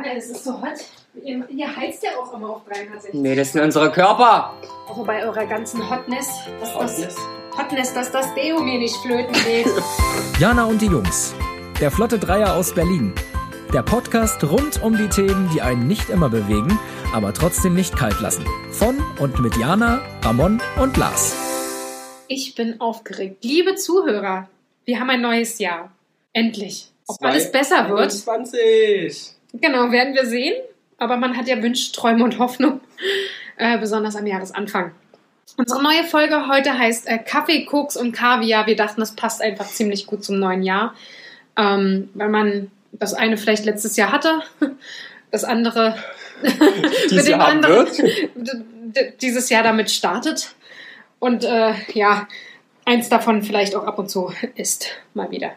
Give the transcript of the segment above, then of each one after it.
Alter, das ist so hot. Ihr, ihr heizt ja auch immer auf 360. Nee, das sind unsere Körper. Auch bei eurer ganzen Hotness, dass Hotness? das, Hotness, dass das Deo mir nicht flöten geht. Jana und die Jungs. Der Flotte Dreier aus Berlin. Der Podcast rund um die Themen, die einen nicht immer bewegen, aber trotzdem nicht kalt lassen. Von und mit Jana, Ramon und Lars. Ich bin aufgeregt. Liebe Zuhörer, wir haben ein neues Jahr. Endlich. Ob alles besser wird, 20. genau, werden wir sehen. Aber man hat ja Wünsche, Träume und Hoffnung, äh, besonders am Jahresanfang. Unsere neue Folge heute heißt äh, Kaffee, Koks und Kaviar. Wir dachten, das passt einfach ziemlich gut zum neuen Jahr, ähm, weil man das eine vielleicht letztes Jahr hatte, das andere Dieses Jahr haben d- d- dieses Jahr damit startet und äh, ja, eins davon vielleicht auch ab und zu isst, mal wieder.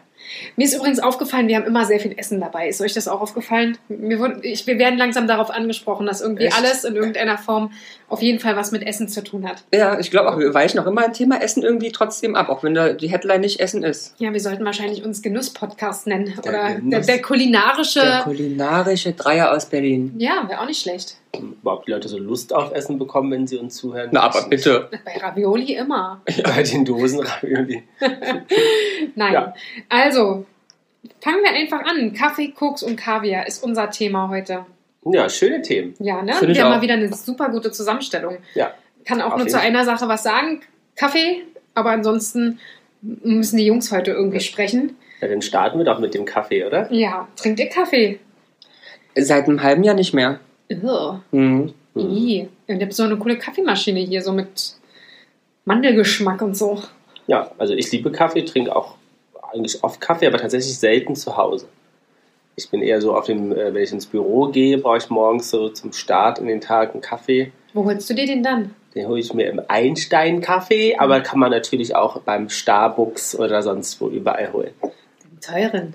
Mir ist übrigens aufgefallen, wir haben immer sehr viel Essen dabei. Ist euch das auch aufgefallen? Mir wurde, ich, wir werden langsam darauf angesprochen, dass irgendwie Echt? alles in irgendeiner Form auf jeden Fall was mit Essen zu tun hat. Ja, ich glaube auch, wir weichen auch immer ein Thema Essen irgendwie trotzdem ab, auch wenn da die Headline nicht Essen ist. Ja, wir sollten wahrscheinlich uns Genuss-Podcast nennen. Der Oder der, Genuss. der kulinarische. Der kulinarische Dreier aus Berlin. ja, wäre auch nicht schlecht. Überhaupt die Leute so Lust auf Essen bekommen, wenn sie uns zuhören. Na, aber bitte. Bei Ravioli immer. Bei den Dosen Ravioli. Nein. Ja. Also, fangen wir einfach an. Kaffee, Koks und Kaviar ist unser Thema heute. Ja, schöne Themen. Ja, ne? Finde ich Wir haben mal wieder eine super gute Zusammenstellung. Ja. Kann auch Auf nur zu einer Sache was sagen. Kaffee, aber ansonsten müssen die Jungs heute irgendwie sprechen. ja. Dann starten wir doch mit dem Kaffee, oder? Ja, trinkt ihr Kaffee? Seit einem halben Jahr nicht mehr. Mhm. Ih. Und ihr habt so eine coole Kaffeemaschine hier, so mit Mandelgeschmack und so. Ja, also ich liebe Kaffee, trinke auch eigentlich oft Kaffee, aber tatsächlich selten zu Hause. Ich bin eher so auf dem, äh, wenn ich ins Büro gehe, brauche ich morgens so zum Start in den Tag einen Kaffee. Wo holst du dir den dann? Den hole ich mir im Einstein-Kaffee, aber kann man natürlich auch beim Starbucks oder sonst wo überall holen. Den teuren.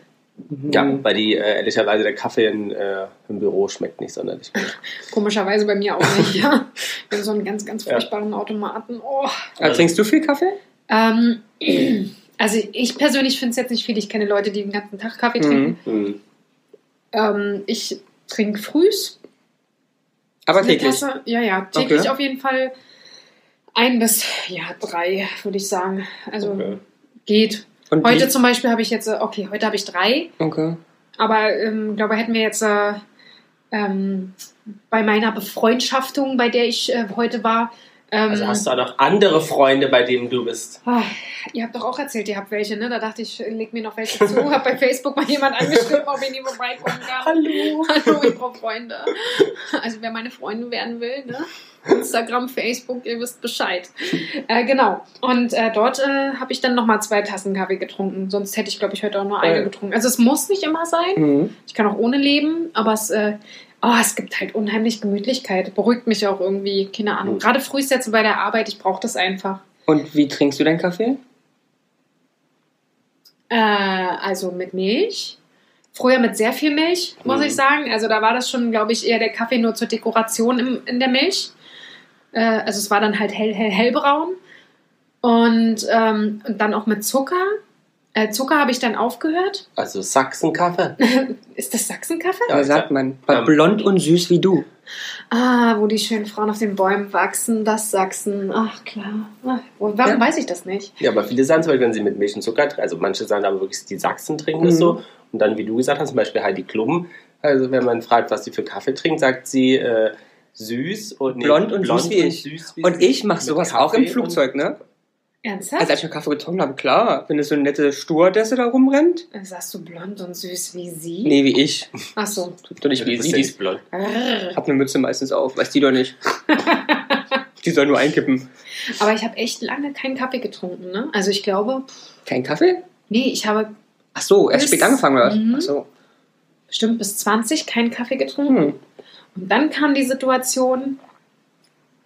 Ja, Mhm. weil die äh, ehrlicherweise der Kaffee in, äh, im Büro schmeckt nicht sonderlich gut. Komischerweise bei mir auch nicht, ja. Wir haben so einen ganz, ganz Ja. furchtbaren Automaten. Oh. Äh, trinkst du viel Kaffee? Ähm, also ich persönlich finde es jetzt nicht viel. Ich kenne Leute, die den ganzen Tag Kaffee trinken. Hm. Ähm, ich trinke frühs. Aber täglich. Tasse. Ja, ja, täglich Okay. auf jeden Fall ein bis ja, drei, würde ich sagen. Also Okay. geht. Und Heute wie- zum Beispiel habe ich jetzt, äh, okay, heute habe ich drei, Okay. aber ähm, glaube, hätten wir jetzt äh, ähm, bei meiner Befreundschaftung, bei der ich äh, heute war, ähm, Also hast du auch noch andere Freunde, bei denen du bist. Ah, ihr habt doch auch erzählt, ihr habt welche, ne? Da dachte ich, leg mir noch welche zu. Hab bei Facebook mal jemand angeschrieben, ob ich nie vorbeikommen kann. Hallo. Hallo, ich brauche Freunde. Also wer meine Freunde werden will, ne? Instagram, Facebook, ihr wisst Bescheid. Äh, genau. Und äh, dort äh, habe ich dann nochmal zwei Tassen Kaffee getrunken. Sonst hätte ich, glaube ich, heute auch nur eine getrunken. Also es muss nicht immer sein. Mhm. Ich kann auch ohne leben, aber es, äh, oh, es gibt halt unheimlich Gemütlichkeit. Beruhigt mich auch irgendwie, keine Ahnung. Mhm. Gerade früh jetzt bei der Arbeit, ich brauche das einfach. Und wie trinkst du deinen Kaffee? Äh, also mit Milch. Früher mit sehr viel Milch, muss Mhm. ich sagen. Also da war das schon, glaube ich, eher der Kaffee nur zur Dekoration im, in der Milch. Äh, also es war dann halt hell, hell, hellbraun. Und, ähm, und dann auch mit Zucker. Äh, Zucker habe ich dann aufgehört. Also Sachsenkaffee. Ist das Sachsenkaffee? Ja, sagt man. Ja. Blond und süß wie du. Ah, wo die schönen Frauen auf den Bäumen wachsen, das Sachsen. Ach klar. Ach, warum Ja. weiß ich das nicht? Ja, aber viele sagen zum Beispiel, wenn sie mit Milch und Zucker trinken, also manche sagen aber wirklich, die Sachsen trinken es Mhm. so. Und dann, wie du gesagt hast, zum Beispiel Heidi Klum, also wenn man fragt, was sie für Kaffee trinkt, sagt sie äh, süß und nee, Blond und süß wie ich. süß wie Und sie. ich mache sowas auch im Kaffee Flugzeug, ne? Ernsthaft? Also als ich noch Kaffee getrunken habe, klar. Wenn es so eine nette Stewardesse da rumrennt. Sagst du blond und süß wie sie? Nee, wie ich. Ach so. Doch nicht wie du bist sie. Die nicht blond. Arr. hab eine Mütze meistens auf. Weiß die doch nicht. die soll nur einkippen. Aber ich habe echt lange keinen Kaffee getrunken, ne? Also ich glaube, Kein Kaffee? nee, ich habe Ach so, erst spät angefangen oder was? Mhm. Ach so. bestimmt bis 20 keinen Kaffee getrunken. Hm. Und dann kam die Situation,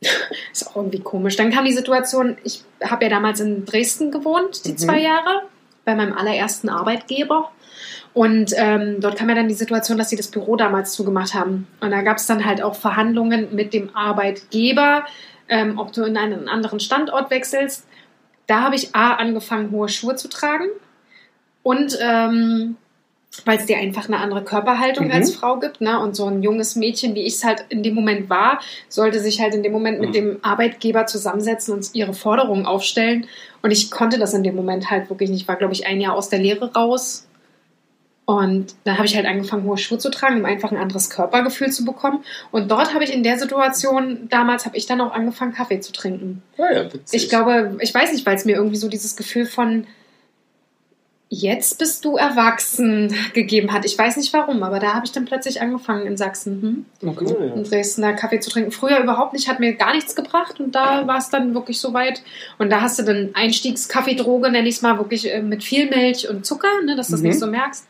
ist auch irgendwie komisch, dann kam die Situation, ich habe ja damals in Dresden gewohnt, die Mhm. zwei Jahre, bei meinem allerersten Arbeitgeber. Und ähm, dort kam ja dann die Situation, dass sie das Büro damals zugemacht haben. Und da gab es dann halt auch Verhandlungen mit dem Arbeitgeber, ähm, ob du in einen anderen Standort wechselst. Da habe ich A angefangen, hohe Schuhe zu tragen. Und ähm, weil es dir einfach eine andere Körperhaltung Mhm. als Frau gibt. Ne? Und so ein junges Mädchen, wie ich es halt in dem Moment war, sollte sich halt in dem Moment mit Mhm. dem Arbeitgeber zusammensetzen und ihre Forderungen aufstellen. Und ich konnte das in dem Moment halt wirklich nicht. Ich war, glaube ich, ein Jahr aus der Lehre raus. Und dann habe ich halt angefangen, hohe Schuhe zu tragen, um einfach ein anderes Körpergefühl zu bekommen. Und dort habe ich in der Situation, damals habe ich dann auch angefangen, Kaffee zu trinken. Ja, ja, witzig. Ich glaube, ich weiß nicht, weil es mir irgendwie so dieses Gefühl von jetzt bist du erwachsen gegeben hat. Ich weiß nicht warum, aber da habe ich dann plötzlich angefangen in Sachsen, hm, Okay. Ja, in Dresden, da Kaffee zu trinken. Früher überhaupt nicht, hat mir gar nichts gebracht und da war es dann wirklich so weit. Und da hast du dann Einstiegskaffeedroge, nenne ich es mal, wirklich äh, mit viel Milch und Zucker, ne, dass du das Mhm. nicht so merkst.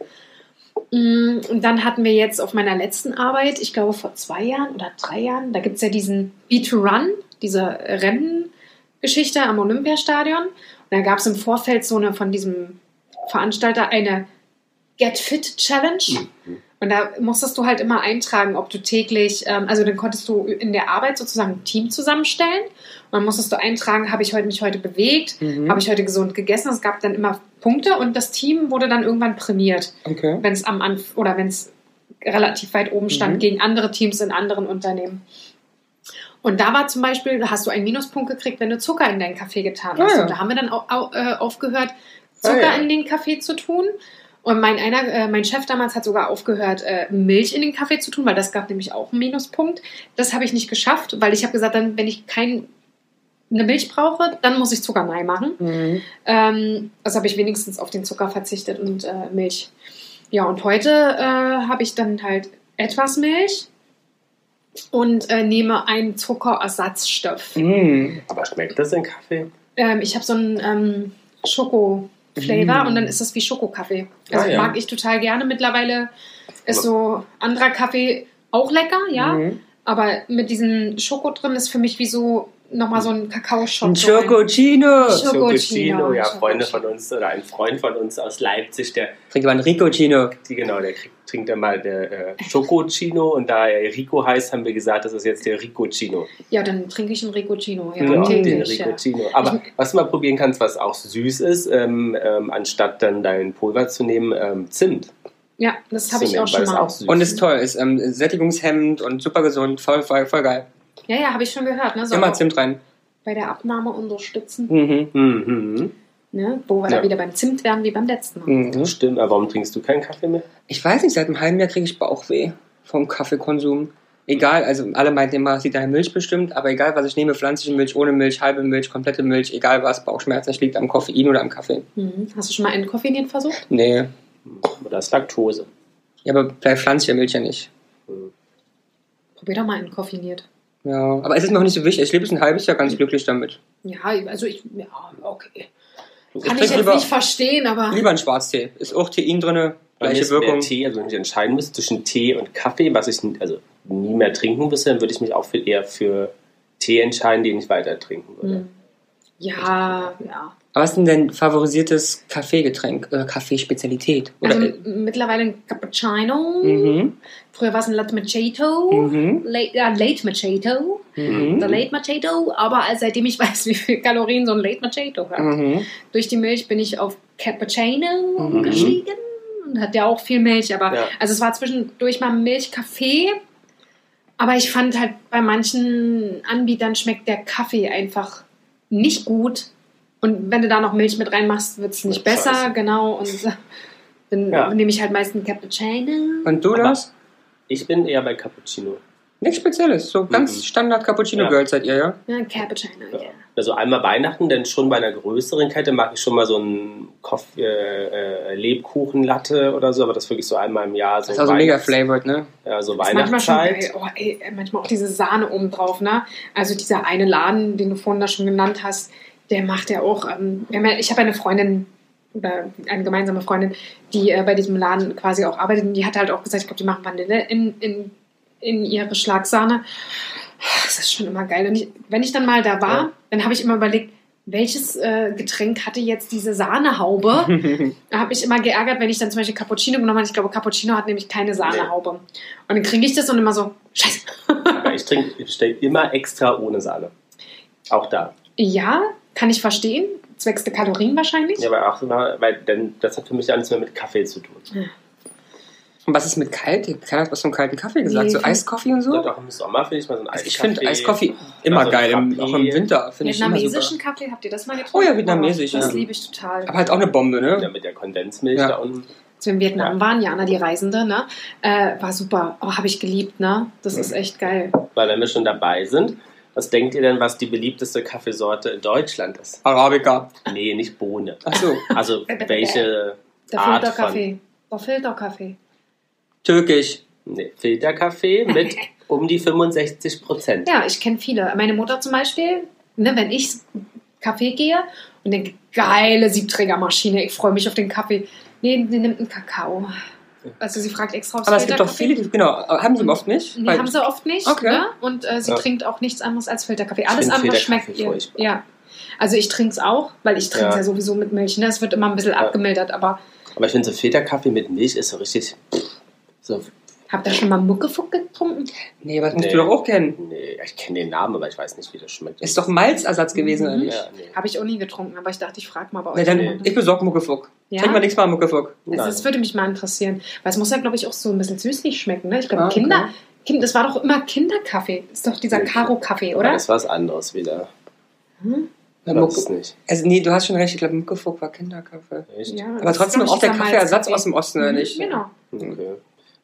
Mm, Und dann hatten wir jetzt auf meiner letzten Arbeit, ich glaube vor zwei Jahren oder drei Jahren, da gibt es ja diesen B2Run, diese Renngeschichte am Olympiastadion. Und da gab es im Vorfeld so eine von diesem Veranstalter eine Get Fit Challenge. Und da musstest du halt immer eintragen, ob du täglich, ähm, also dann konntest du in der Arbeit sozusagen ein Team zusammenstellen. Und dann musstest du eintragen, habe ich heute mich heute bewegt, Mhm. habe ich heute gesund gegessen. Es gab dann immer Punkte und das Team wurde dann irgendwann prämiert Okay. wenn es am Anf oder wenn es relativ weit oben stand Mhm. gegen andere Teams in anderen Unternehmen. Und da war zum Beispiel, da hast du einen Minuspunkt gekriegt, wenn du Zucker in deinen Kaffee getan hast. Ah, ja. Und da haben wir dann au, au, äh, aufgehört, Zucker Ah, ja. in den Kaffee zu tun. Und mein, einer, äh, mein Chef damals hat sogar aufgehört, äh, Milch in den Kaffee zu tun, weil das gab nämlich auch einen Minuspunkt. Das habe ich nicht geschafft, weil ich habe gesagt, dann, wenn ich kein, eine Milch brauche, dann muss ich Zucker neu machen. Mhm. Ähm, also habe ich wenigstens auf den Zucker verzichtet und äh, Milch. Ja, und heute äh, habe ich dann halt etwas Milch und äh, nehme einen Zuckerersatzstoff. Mhm. Aber schmeckt das in Kaffee? Ähm, ich habe so einen ähm, Schoko-Flavor Mm. und dann ist das wie Schokokaffee. Also Ah, ja. mag ich total gerne. Mittlerweile ist so anderer Kaffee auch lecker, ja. Mhm. Aber mit diesem Schoko drin ist für mich wie so nochmal so ein Kakaoshot. Ein Chococino. Schokocino, ja. Freunde von uns oder ein Freund von uns aus Leipzig, der, Trink mal ein Ricocino. die genau, der kriegt, trinkt dann mal der äh, Schokocino und da er Rico heißt, haben wir gesagt, das ist jetzt der Ricocino. Ja, dann trinke ich einen Ricocino. Ja, Ja, den täglich, ja. Ricocino. Aber was du mal probieren kannst, was auch süß ist, ähm, ähm, anstatt dann dein Pulver zu nehmen, ähm, Zimt. Ja, das habe ich auch schon mal. auch süß Und ist toll. Ist ähm, sättigungshemmend und super gesund. Voll, voll, voll geil. Ja, ja, habe ich schon gehört. Ne? Soll Immer Zimt rein. bei der Abnahme unterstützen. Mhm. Mhm. Ne? Wo wir Ja. da wieder beim Zimt werden wie beim letzten Mal. Mhm. Stimmt, aber warum trinkst du keinen Kaffee mehr? Ich weiß nicht, seit einem halben Jahr kriege ich Bauchweh vom Kaffeekonsum. Egal, also alle meinten immer, es an der Milch bestimmt, aber egal was ich nehme, pflanzliche Milch, ohne Milch, halbe Milch, komplette Milch, egal was, Bauchschmerzen, das liegt am Koffein oder am Kaffee. Mhm. Hast du schon mal entkoffiniert versucht? Nee. Oder ist Laktose? Ja, aber bei pflanzlicher Milch ja nicht. Probier doch mal entkoffiniert. Ja, aber es ist auch nicht so wichtig. Ich lebe jetzt ein halbes Jahr ganz glücklich damit. Ja, also ich, ja, okay. Ich Kann ich trinke jetzt lieber, nicht verstehen, aber lieber einen Schwarztee. Ist auch Tein drin, gleiche Wirkung. Tee, also wenn ich entscheiden müsste zwischen Tee und Kaffee, was ich also nie mehr trinken müsste, dann würde ich mich auch für, eher für Tee entscheiden, den ich weiter trinken würde. hm. ja, ja. Was ist denn dein favorisiertes Kaffeegetränk oder Kaffeespezialität? Oder, Also m- mittlerweile ein Cappuccino. mhm. Früher war es ein Latte Macchiato. Mhm. Late, ja, Late Macchiato. Mhm. Der Late Macchiato. Aber seitdem ich weiß, wie viel Kalorien so ein Late Macchiato hat, Mhm. durch die Milch bin ich auf Cappuccino Mhm. gestiegen. Und hat ja auch viel Milch, aber Ja. also es war zwischendurch mal Milchkaffee. Aber ich fand halt bei manchen Anbietern schmeckt der Kaffee einfach nicht gut. Und wenn du da noch Milch mit reinmachst, wird es nicht Wird besser, scheiße. genau. Und dann Ja. nehme ich halt meistens Cappuccino. Und du das? Ich bin eher bei Cappuccino. Nichts Spezielles. So ganz Mhm. Standard Cappuccino Ja. Girls seid ihr, ja? Ja, Cappuccino, ja. Ja. Also einmal Weihnachten, denn schon bei einer größeren Kette mag ich schon mal so einen äh, äh, Lebkuchenlatte oder so, aber das wirklich so einmal im Jahr. So Das ist also mega flavored, ne? Ja, so Das ist manchmal schon Weihnachtszeit. geil. Oh, ey, manchmal auch diese Sahne oben drauf, ne? Also dieser eine Laden, den du vorhin da schon genannt hast, der macht ja auch. Ähm, ich habe eine Freundin oder eine gemeinsame Freundin, die äh, bei diesem Laden quasi auch arbeitet. Und die hat halt auch gesagt, ich glaube, die machen Vanille in, in, in ihre Schlagsahne. Das ist schon immer geil. Und ich, wenn ich dann mal da war, Ja. dann habe ich immer überlegt, welches äh, Getränk hatte jetzt diese Sahnehaube? Da habe ich immer geärgert, wenn ich dann zum Beispiel Cappuccino genommen habe. Ich glaube, Cappuccino hat nämlich keine Sahnehaube. Und dann kriege ich das und immer so, scheiße. Aber ich trinke, ich immer extra ohne Sahne. Auch da. Ja, kann ich verstehen. Zwecks der Kalorien wahrscheinlich. Ja, aber auch immer, weil denn, das hat für mich ja nichts mehr mit Kaffee zu tun. Und was ist mit kalt? Keiner hat was vom kalten Kaffee gesagt. Nee, so Eiskoffee und so? Und auch im Sommer finde ich mal so ein Also ich Eiskaffee. finde Eiskoffee immer Also geil, im, auch im Winter. Finde ich immer super. Vietnamesischen Kaffee, habt ihr das mal getrunken? Oh ja, vietnamesisch, Das ja. liebe ich total. Aber halt auch eine Bombe, Ja, ne? mit der Kondensmilch Ja. da unten. Als wir in Vietnam Ja. waren, Jana, die Reisende, ne? Äh, war super. Oh, habe ich geliebt, ne? Das ist echt geil. Weil wenn wir schon dabei sind, was denkt ihr denn, was die beliebteste Kaffeesorte in Deutschland ist? Arabica. Nee, nicht Bohne. Ach so. Also welche Der Art Filterkaffee. Der Filterkaffee. Türkisch. Nee, Filterkaffee mit um die 65 Prozent. Ja, ich kenne viele. Meine Mutter zum Beispiel, ne, wenn ich Kaffee gehe und denke, geile Siebträgermaschine, ich freue mich auf den Kaffee. Nee, die nimmt einen Kakao. Also sie fragt extra aufs Aber es gibt doch viele, die, genau, aber haben sie oft nicht? Die Weil- haben sie oft nicht. Okay. Ne? Und äh, sie Ja. trinkt auch nichts anderes als Filterkaffee. Alles andere schmeckt ihr. furchtbar. Ja. Also ich trinke es auch, weil ich trinke es Ja. ja. sowieso mit Milch. Ne? Es wird immer ein bisschen Ja. abgemildert, aber Aber ich finde so Filterkaffee mit Milch ist so richtig. So, habt ihr schon mal Muckefuck getrunken? Nee, was musst Nee. du doch auch kennen. nee, ich kenne den Namen, aber ich weiß nicht, wie das schmeckt. Ist doch Malzersatz gewesen, oder Mhm. nicht? Ja, nee. Habe ich auch nie getrunken, aber ich dachte, ich frage mal bei euch. Na, dann, Nee. ich besorge Muckefuck. Ja? Trink mal nichts mal Muckefuck. Nein. das würde mich mal interessieren. Weil es muss ja, glaube ich, auch so ein bisschen süßlich schmecken. Ne? Ich glaube, Ah, okay. Kinder, kind, das war doch immer Kinderkaffee. Das ist doch dieser Nee. Karo-Kaffee, Aber oder? Das ist was anderes wieder. Hm? Ja, Das Mucke- ist nicht. Also nee, du hast schon recht, ich glaube Muckefuck war Kinderkaffee. Echt? Ja, Aber das trotzdem auch der Kaffeeersatz aus dem Osten, oder Mhm, nicht? Genau. Okay.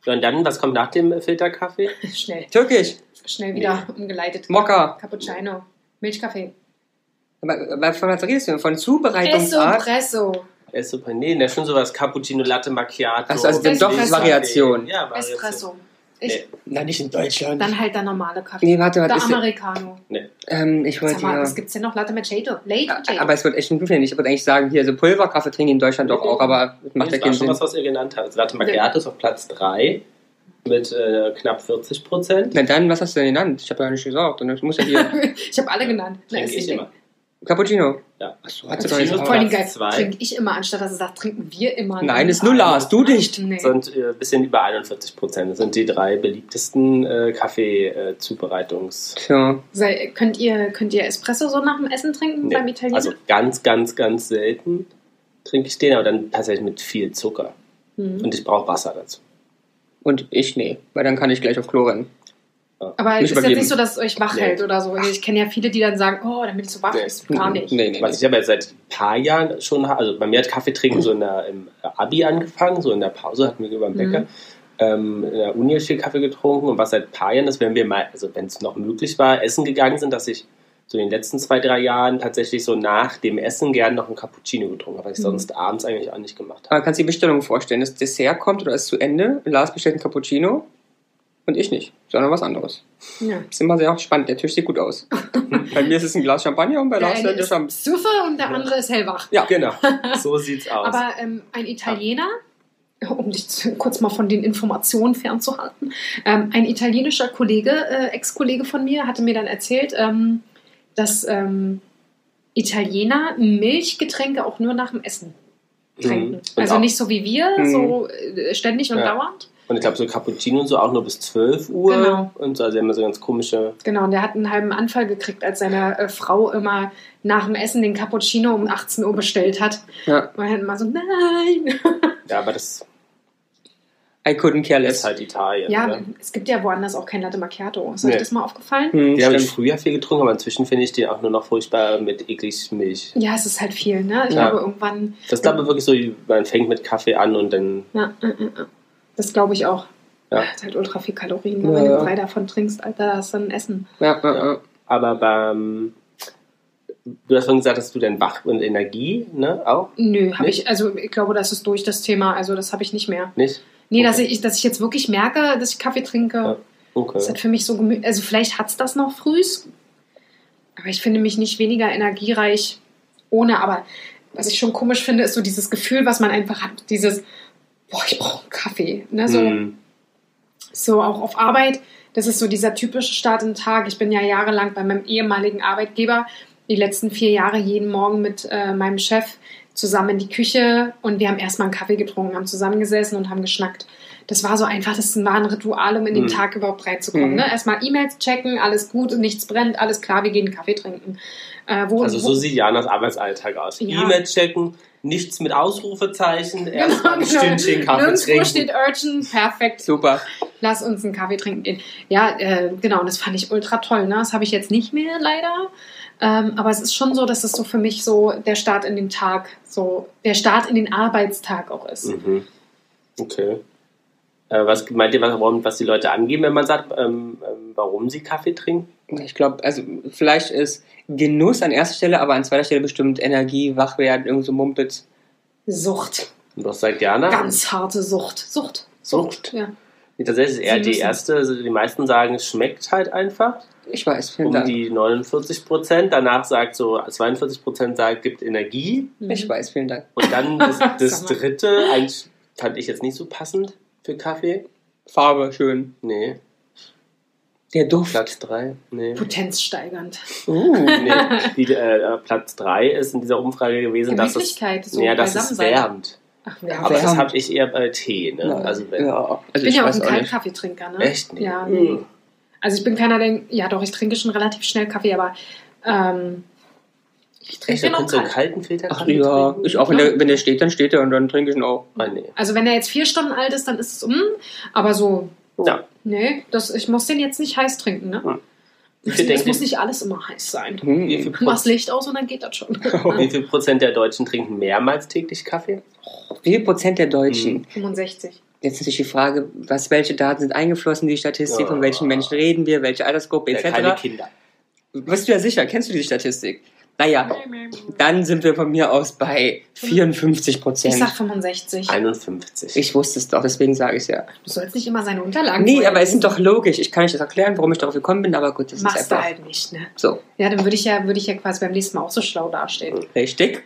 Und dann, was kommt nach dem Filterkaffee? Schnell, Türkisch, schnell wieder umgeleitet. Mokka. Cappuccino. Milchkaffee. Aber, von was redest du denn? Von Zubereitungsart? Espresso. Super. Nee, das ist schon sowas Cappuccino, Latte Macchiato. Also dann doch. Variation. Ja, Variation. Espresso. Ich, Nee. Na, nicht in Deutschland. Dann halt der normale Kaffee. Nee, warte, der ist denn? Americano. Ähm, ich wollte Sag mal, ja... was gibt's denn noch? Latte Macchiato. Late Macchiato. Aber es wird echt notwendig. Ich würde eigentlich sagen, hier so Pulverkaffee trinken in Deutschland doch auch, aber das macht ja das war keinen schon Sinn. was, was ihr genannt habt. Also Latte Macchiato ist auf Platz 3 mit äh, knapp 40 Prozent. Na dann, was hast du denn genannt? Ich habe ja nicht gesagt. Und das muss ja hier... ich habe alle genannt. Na, Trinke ich nicht- immer. Cappuccino. Ja. Achso, hat Cappuccino nicht Vor allem geil. zwei. Trinke ich immer, anstatt dass er sagt, trinken wir immer. Nein, ist nur Lars, du nicht. Nee. sind ein äh, bisschen über 41 Prozent. Das sind die drei beliebtesten äh, Kaffee-Zubereitungs... Tja. Sei, könnt, ihr, könnt ihr Espresso so nach dem Essen trinken Nee. beim Italiener? Also ganz, ganz, ganz selten trinke ich den, aber dann tatsächlich mit viel Zucker. Hm. Und ich brauche Wasser dazu. Und ich nee, weil dann kann ich gleich auf Klo rennen. Aber Nicht ist jetzt nicht so, dass es euch wach Nee. hält oder so. Ich kenne ja viele, die dann sagen, oh, dann bin ich so wach. Nee. Ist gar nicht. Nee, nee, Was ich aber jetzt seit ein paar Jahren schon habe, also bei mir hat Kaffee trinken so in der, im Abi angefangen, so in der Pause hatten wir über den Bäcker. Mhm. Ähm, in der Uni viel Kaffee getrunken und was seit ein paar Jahren ist, wenn wir mal, also wenn es noch möglich war, essen gegangen sind, dass ich so in den letzten zwei, drei Jahren tatsächlich so nach dem Essen gern noch ein Cappuccino getrunken habe, was ich Mhm. sonst abends eigentlich auch nicht gemacht habe. Aber kannst du die Bestellung vorstellen? Das Dessert kommt oder ist zu Ende. Lars bestellt einen Cappuccino und ich nicht, sondern was anderes. Ja. ist immer sehr spannend. Der Tisch sieht gut aus. bei mir ist es ein Glas Champagner und bei Lars der Champagner. ist Süffe und der andere ist hellwach. Ja, Genau, so sieht's aus. Aber ähm, ein Italiener, um dich zu, kurz mal von den Informationen fernzuhalten, ähm, ein italienischer Kollege, äh, Ex-Kollege von mir, hatte mir dann erzählt, ähm, dass ähm, Italiener Milchgetränke auch nur nach dem Essen trinken. Mhm. Also auch- nicht so wie wir, Mhm. so äh, ständig und Ja. dauernd. Und ich glaube, so Cappuccino und so auch nur bis 12 Uhr. Genau. Und so, also immer so ganz komische. Genau, und der hat einen halben Anfall gekriegt, als seine äh, Frau immer nach dem Essen den Cappuccino um 18 Uhr bestellt hat. Ja. Und er hat immer so, nein. Ja, aber das I couldn't care ist less. halt Italien. Ja, ne? es gibt ja woanders auch kein Latte Macchiato. Ist euch Nee. das mal aufgefallen? Hm, Den habe ich früher viel getrunken, aber inzwischen finde ich den auch nur noch furchtbar mit eklig Milch. Ja, es ist halt viel, ne? Ich Ja. glaube, irgendwann. Das ist glaube ich wirklich so, man fängt mit Kaffee an und dann. Ja, äh, äh, äh. Das glaube ich auch. Ja. Hat halt ultra viel Kalorien. Ja, Wenn du drei davon trinkst, Alter, das ist dann Essen. Ja, ja. Aber beim. Du hast vorhin gesagt, dass du dann wach und Energie, ne? Auch? Nö, habe ich, also ich glaube, das ist durch das Thema. Also das habe ich nicht mehr. Nicht? Nee, Okay. dass, ich, dass ich jetzt wirklich merke, dass ich Kaffee trinke. Okay. Das hat für mich so gemü Also vielleicht hat es das noch frühs. Aber ich finde mich nicht weniger energiereich ohne. Aber was ich schon komisch finde, ist so dieses Gefühl, was man einfach hat. Dieses, boah, ich brauche einen Kaffee. Ne? So, Hm. so auch auf Arbeit. Das ist so dieser typische Start den Tag. Ich bin ja jahrelang bei meinem ehemaligen Arbeitgeber die letzten vier Jahre jeden Morgen mit äh, meinem Chef zusammen in die Küche und wir haben erstmal einen Kaffee getrunken, haben zusammengesessen und haben geschnackt. Das war so einfach, das war ein Ritual, um in den Mhm. Tag überhaupt reinzukommen. Mhm. Ne? Erstmal E-Mails checken, alles gut, nichts brennt, alles klar, wir gehen einen Kaffee trinken. Äh, wo, Also so sieht Janas Arbeitsalltag aus. Ja. E-Mail checken, Nichts mit Ausrufezeichen, erstmal ein Stündchen Kaffee Nirgendwo trinken. steht Urgent, perfekt. Super. Lass uns einen Kaffee trinken gehen. Ja, äh, genau, und das fand ich ultra toll. Ne? Das habe ich jetzt nicht mehr, leider. Ähm, aber es ist schon so, dass es so für mich so der Start in den Tag, so der Start in den Arbeitstag auch ist. Mhm. Okay. Äh, was meint ihr, warum, was die Leute angeben, wenn man sagt, ähm, ähm, warum sie Kaffee trinken? Ich glaube, also vielleicht ist Genuss an erster Stelle, aber an zweiter Stelle bestimmt Energie, Wachwerden, irgend so Mumpitz. Sucht. Und was sagt Jana? Ganz harte Sucht. Sucht. Sucht? Ja. Tatsächlich ist eher die erste, also die meisten sagen, es schmeckt halt einfach. Ich weiß, vielen Um Dank. die 49 Prozent. Danach sagt so 42 Prozent sagt, gibt Energie. Mhm. Ich weiß, vielen Dank. Und dann das, das dritte, eigentlich fand ich jetzt nicht so passend für Kaffee. Farbe, schön. Nee, Der Duft. Platz drei. Nee. Potenzsteigernd. Uh. nee. Die, äh, Platz drei ist in dieser Umfrage gewesen, dass es, so ja, dass es wärmt. Ach, ja. Aber das Wärmt. habe ich eher bei Tee. Ne? Ja. Also wenn, ja. Also Ich bin ja auch weiß ein auch nicht. Kaltkaffeetrinker, ne? Echt nicht? Ja, Mhm. nee. Also ich bin keiner, der, ja doch, ich trinke schon relativ schnell Kaffee, aber ähm, ich Echt, trinke da noch kannst du einen kalt. kalten Filter Ach Kaffee ja, trinken? ich auch. Wenn der, wenn der steht, dann steht er und dann trinke ich ihn auch. Ah, nee. Also wenn er jetzt vier Stunden alt ist, dann ist es um, aber so, Ja. Nee, das, ich muss den jetzt nicht heiß trinken, ne? Hm. Wie Es, muss nicht alles immer heiß sein. Hm. machst Licht aus und dann geht das schon. wie viel Prozent der Deutschen trinken mehrmals täglich Kaffee? Wie viel Prozent der Deutschen? 65. Jetzt natürlich die Frage, was, welche Daten sind eingeflossen in die Statistik, Ja. von welchen Menschen reden wir, welche Altersgruppe Ja, keine etc. Kinder. Bist du ja sicher, kennst du die Statistik? Naja, dann sind wir von mir aus bei 54% Ich Prozent. sag 65. 51. Ich wusste es doch, deswegen sage ich es ja. Du sollst nicht immer seine Unterlagen Nee, aber es sind doch logisch. Ich kann euch das erklären, warum ich darauf gekommen bin, aber gut, das Machst ist du einfach halt nicht, ne? so. Ja, dann würde ich ja, würde ich ja quasi beim nächsten Mal auch so schlau dastehen. Richtig.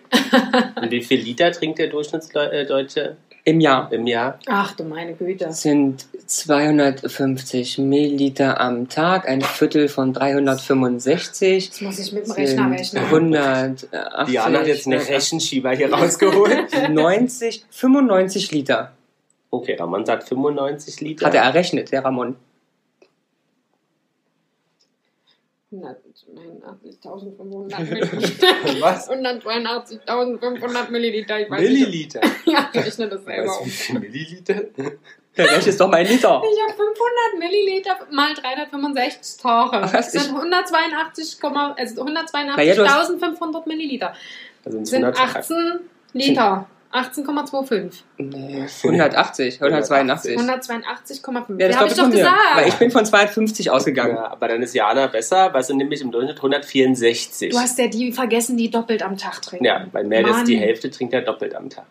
Und wie viel Liter trinkt der Durchschnittsdeutsche Im Jahr im Jahr? Ach du meine Güte. sind 250 Milliliter am Tag, ein Viertel von 365. Das muss ich mit dem Rechner rechnen. 180, Diana hat jetzt einen Rechenschieber hier rausgeholt. 90, 95 Liter. Okay, Ramon sagt 95 Liter. Hat er errechnet, der Ramon. 189.500 Milliliter. Was? 183.500 Milliliter. Ich weiß Milliliter. Nicht, ja, ich rechne das selber Weißt du, um. wie viel Milliliter? Der Rechner ist doch mal ein Liter. Ich habe 500 Milliliter mal 365 Tage. Ach? Das sind 182, also ja, du hast- 182.500 Milliliter. Also Das sind 100 18 Liter. 18,25. Nee, 180, 182. 182,5. Ja, das Ja, habe ich doch gesagt. Weil ich bin von 250 ausgegangen. Ja, aber dann ist Jana besser, weil sie nämlich im Durchschnitt 164. Du hast ja die vergessen, die doppelt am Tag trinken. ja, weil mehr als die Hälfte trinkt ja doppelt am Tag.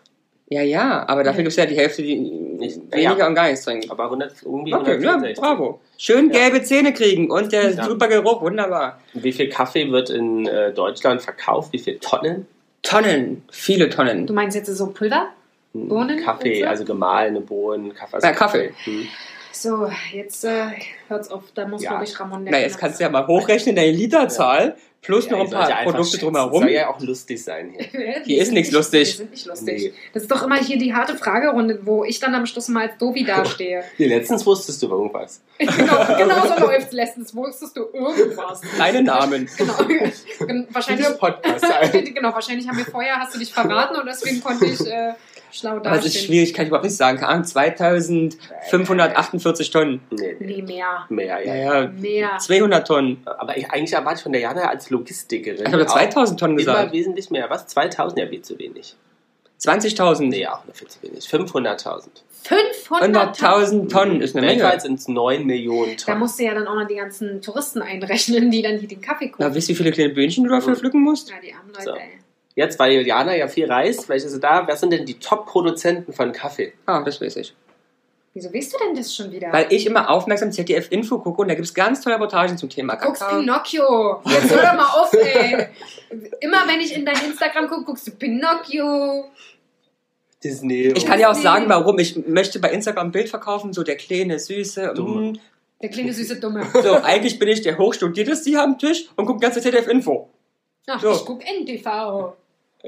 Ja, ja, aber dafür Ja. gibt es ja die Hälfte, die Nicht- weniger ja. und gar nichts trinken. Aber 100, irgendwie Okay, ja, 164. bravo. Schön Ja. gelbe Zähne kriegen und der Ja. super Geruch, wunderbar. Wie viel Kaffee wird in äh, Deutschland verkauft? Wie viele Tonnen? Tonnen, viele Du Tonnen. meinst jetzt so Pulver? Hm, Bohnen Kaffee, so? also gemahlene Bohnen, Kaffee. Also Ja, Kaffee. Hm. So, jetzt äh, hört's auf. Da muss, Ja. glaube ich, Ramon Na, jetzt kannst du ja mal hochrechnen, deine Literzahl plus noch ihr ein paar ja Produkte schätzen. drumherum. Soll ja auch lustig sein hier. Hier ist nichts lustig. Die sind nicht lustig. Nee. Das ist doch immer hier die harte Fragerunde, wo ich dann am Schluss mal als Dovi dastehe. Nee, letztens wusstest du irgendwas. genau, genau so läuft's letztens. Wusstest du irgendwas? Keine Namen. Genau. Gen- Wahrscheinlich, Podcast. genau, wahrscheinlich haben wir vorher, hast du dich verraten und deswegen konnte ich äh, schlau Aber es ist schwierig, kann ich überhaupt nicht sagen. Keine Ahnung, 2548 Tonnen. nee, nee. Nee, mehr. Mehr, ja. Ja, ja, Mehr. 200 Tonnen. Aber ich, eigentlich erwarte ich von der Jana als Logistikerin. Ich habe auch 2000 Tonnen Immer gesagt. wesentlich mehr. Was? 2000? Ja, viel zu wenig. 20.000. Nee, auch noch viel zu wenig. 500.000. 500.000. 100.000 Tonnen ist eine Weltweit Menge. sind es 9 Millionen Da Tonnen. musst du ja dann auch noch die ganzen Touristen einrechnen, die dann hier den Kaffee Na, kaufen. wisst ihr, wie viele kleine Böhnchen du dafür pflücken musst? Ja, die armen Leute, So. ey. Jetzt, weil Jana ja viel reist, welche ist sie da? Wer sind denn die Top-Produzenten von Kaffee? Ah, das weiß ich. Wieso weißt du denn das schon wieder? Weil ich immer aufmerksam ZDF-Info gucke und da gibt es ganz tolle Reportagen zum Thema Du guckst Kakao. Pinocchio. Jetzt hör doch mal auf, ey. Immer wenn ich in dein Instagram gucke, guckst du Pinocchio. Disney. Ich kann ja auch sagen, warum. Ich möchte bei Instagram ein Bild verkaufen, so der kleine, süße. Dumme. mm. Der kleine süße Dumme. So, eigentlich bin ich der Hochstudierte Sie am Tisch und gucke ganze ZDF-Info. Ach, So. ich guck NTV.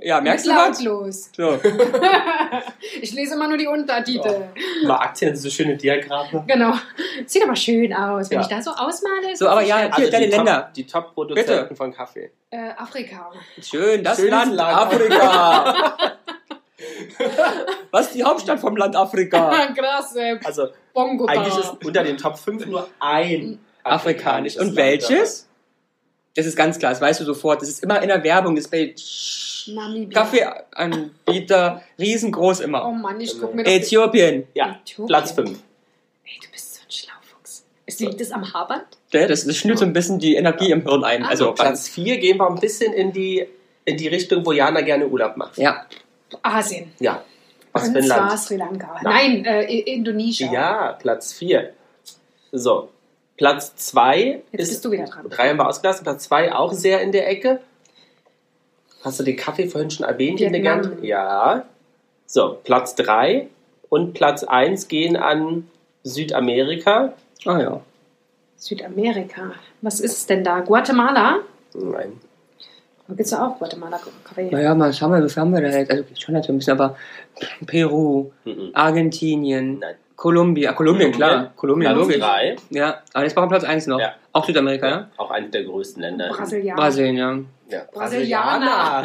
Ja, merkst du Mit was? lautlos. So. ich lese immer nur die Untertitel. Mal Aktien, so schöne Diagramme. Genau. Sieht aber schön aus. Wenn Ja. ich da so ausmale. So, aber ja. Hier, deine die Länder. Top, die Top-Produzenten Bitte. von Kaffee. Äh, Afrika. Schön, das Schönes Land, Land. Afrika. Was ist die Hauptstadt vom Land Afrika? Krass, äh, Also Bongo. eigentlich ist unter den Top 5 nur ein Afrikanisch. Und Land welches? Das ist ganz klar, das weißt du sofort. Das ist immer in der Werbung, das ist bei Namibia. Kaffeeanbieter riesengroß Oh immer. Mann, ich guck mir doch. Äthiopien. Ja, Äthiopien. Platz 5. Ey, du bist so ein Schlaufuchs. Ist liegt das am Haarband? Ja, Das, das schnürt so ein bisschen die Energie im Hirn ein. Ah, Also, Platz 4 gehen wir ein bisschen in die, in die Richtung, wo Jana gerne Urlaub macht. ja. Asien. Ja. Was Und für ein zwar Land? Sri Lanka. Nein. Nein, äh, Indonesien. Ja, Platz 4. So. Platz 2 Jetzt ist. bist du wieder dran. Drei haben wir ausgelassen. Platz 2 auch sehr in der Ecke. Hast du den Kaffee vorhin schon erwähnt? Vietnam. gern- Ja. So, Platz 3 und Platz 1 gehen an Südamerika. Ah ja. Südamerika. Was ist es denn da? Guatemala? Nein. Da gibt es ja auch Guatemala-Kaffee. Naja, was haben wir, was haben wir da jetzt? Also schon natürlich ein bisschen, aber Peru, Mhm. Argentinien, Nein. Kolumbien, Kolumbien, klar. Kolumbien, Platz logisch. 3. Ja, aber jetzt brauchen wir Platz 1 noch. Ja. Auch Südamerika, ja? Auch eines der größten Länder. Brasilianer. Brasilien, ja. Ja. Brasilianer.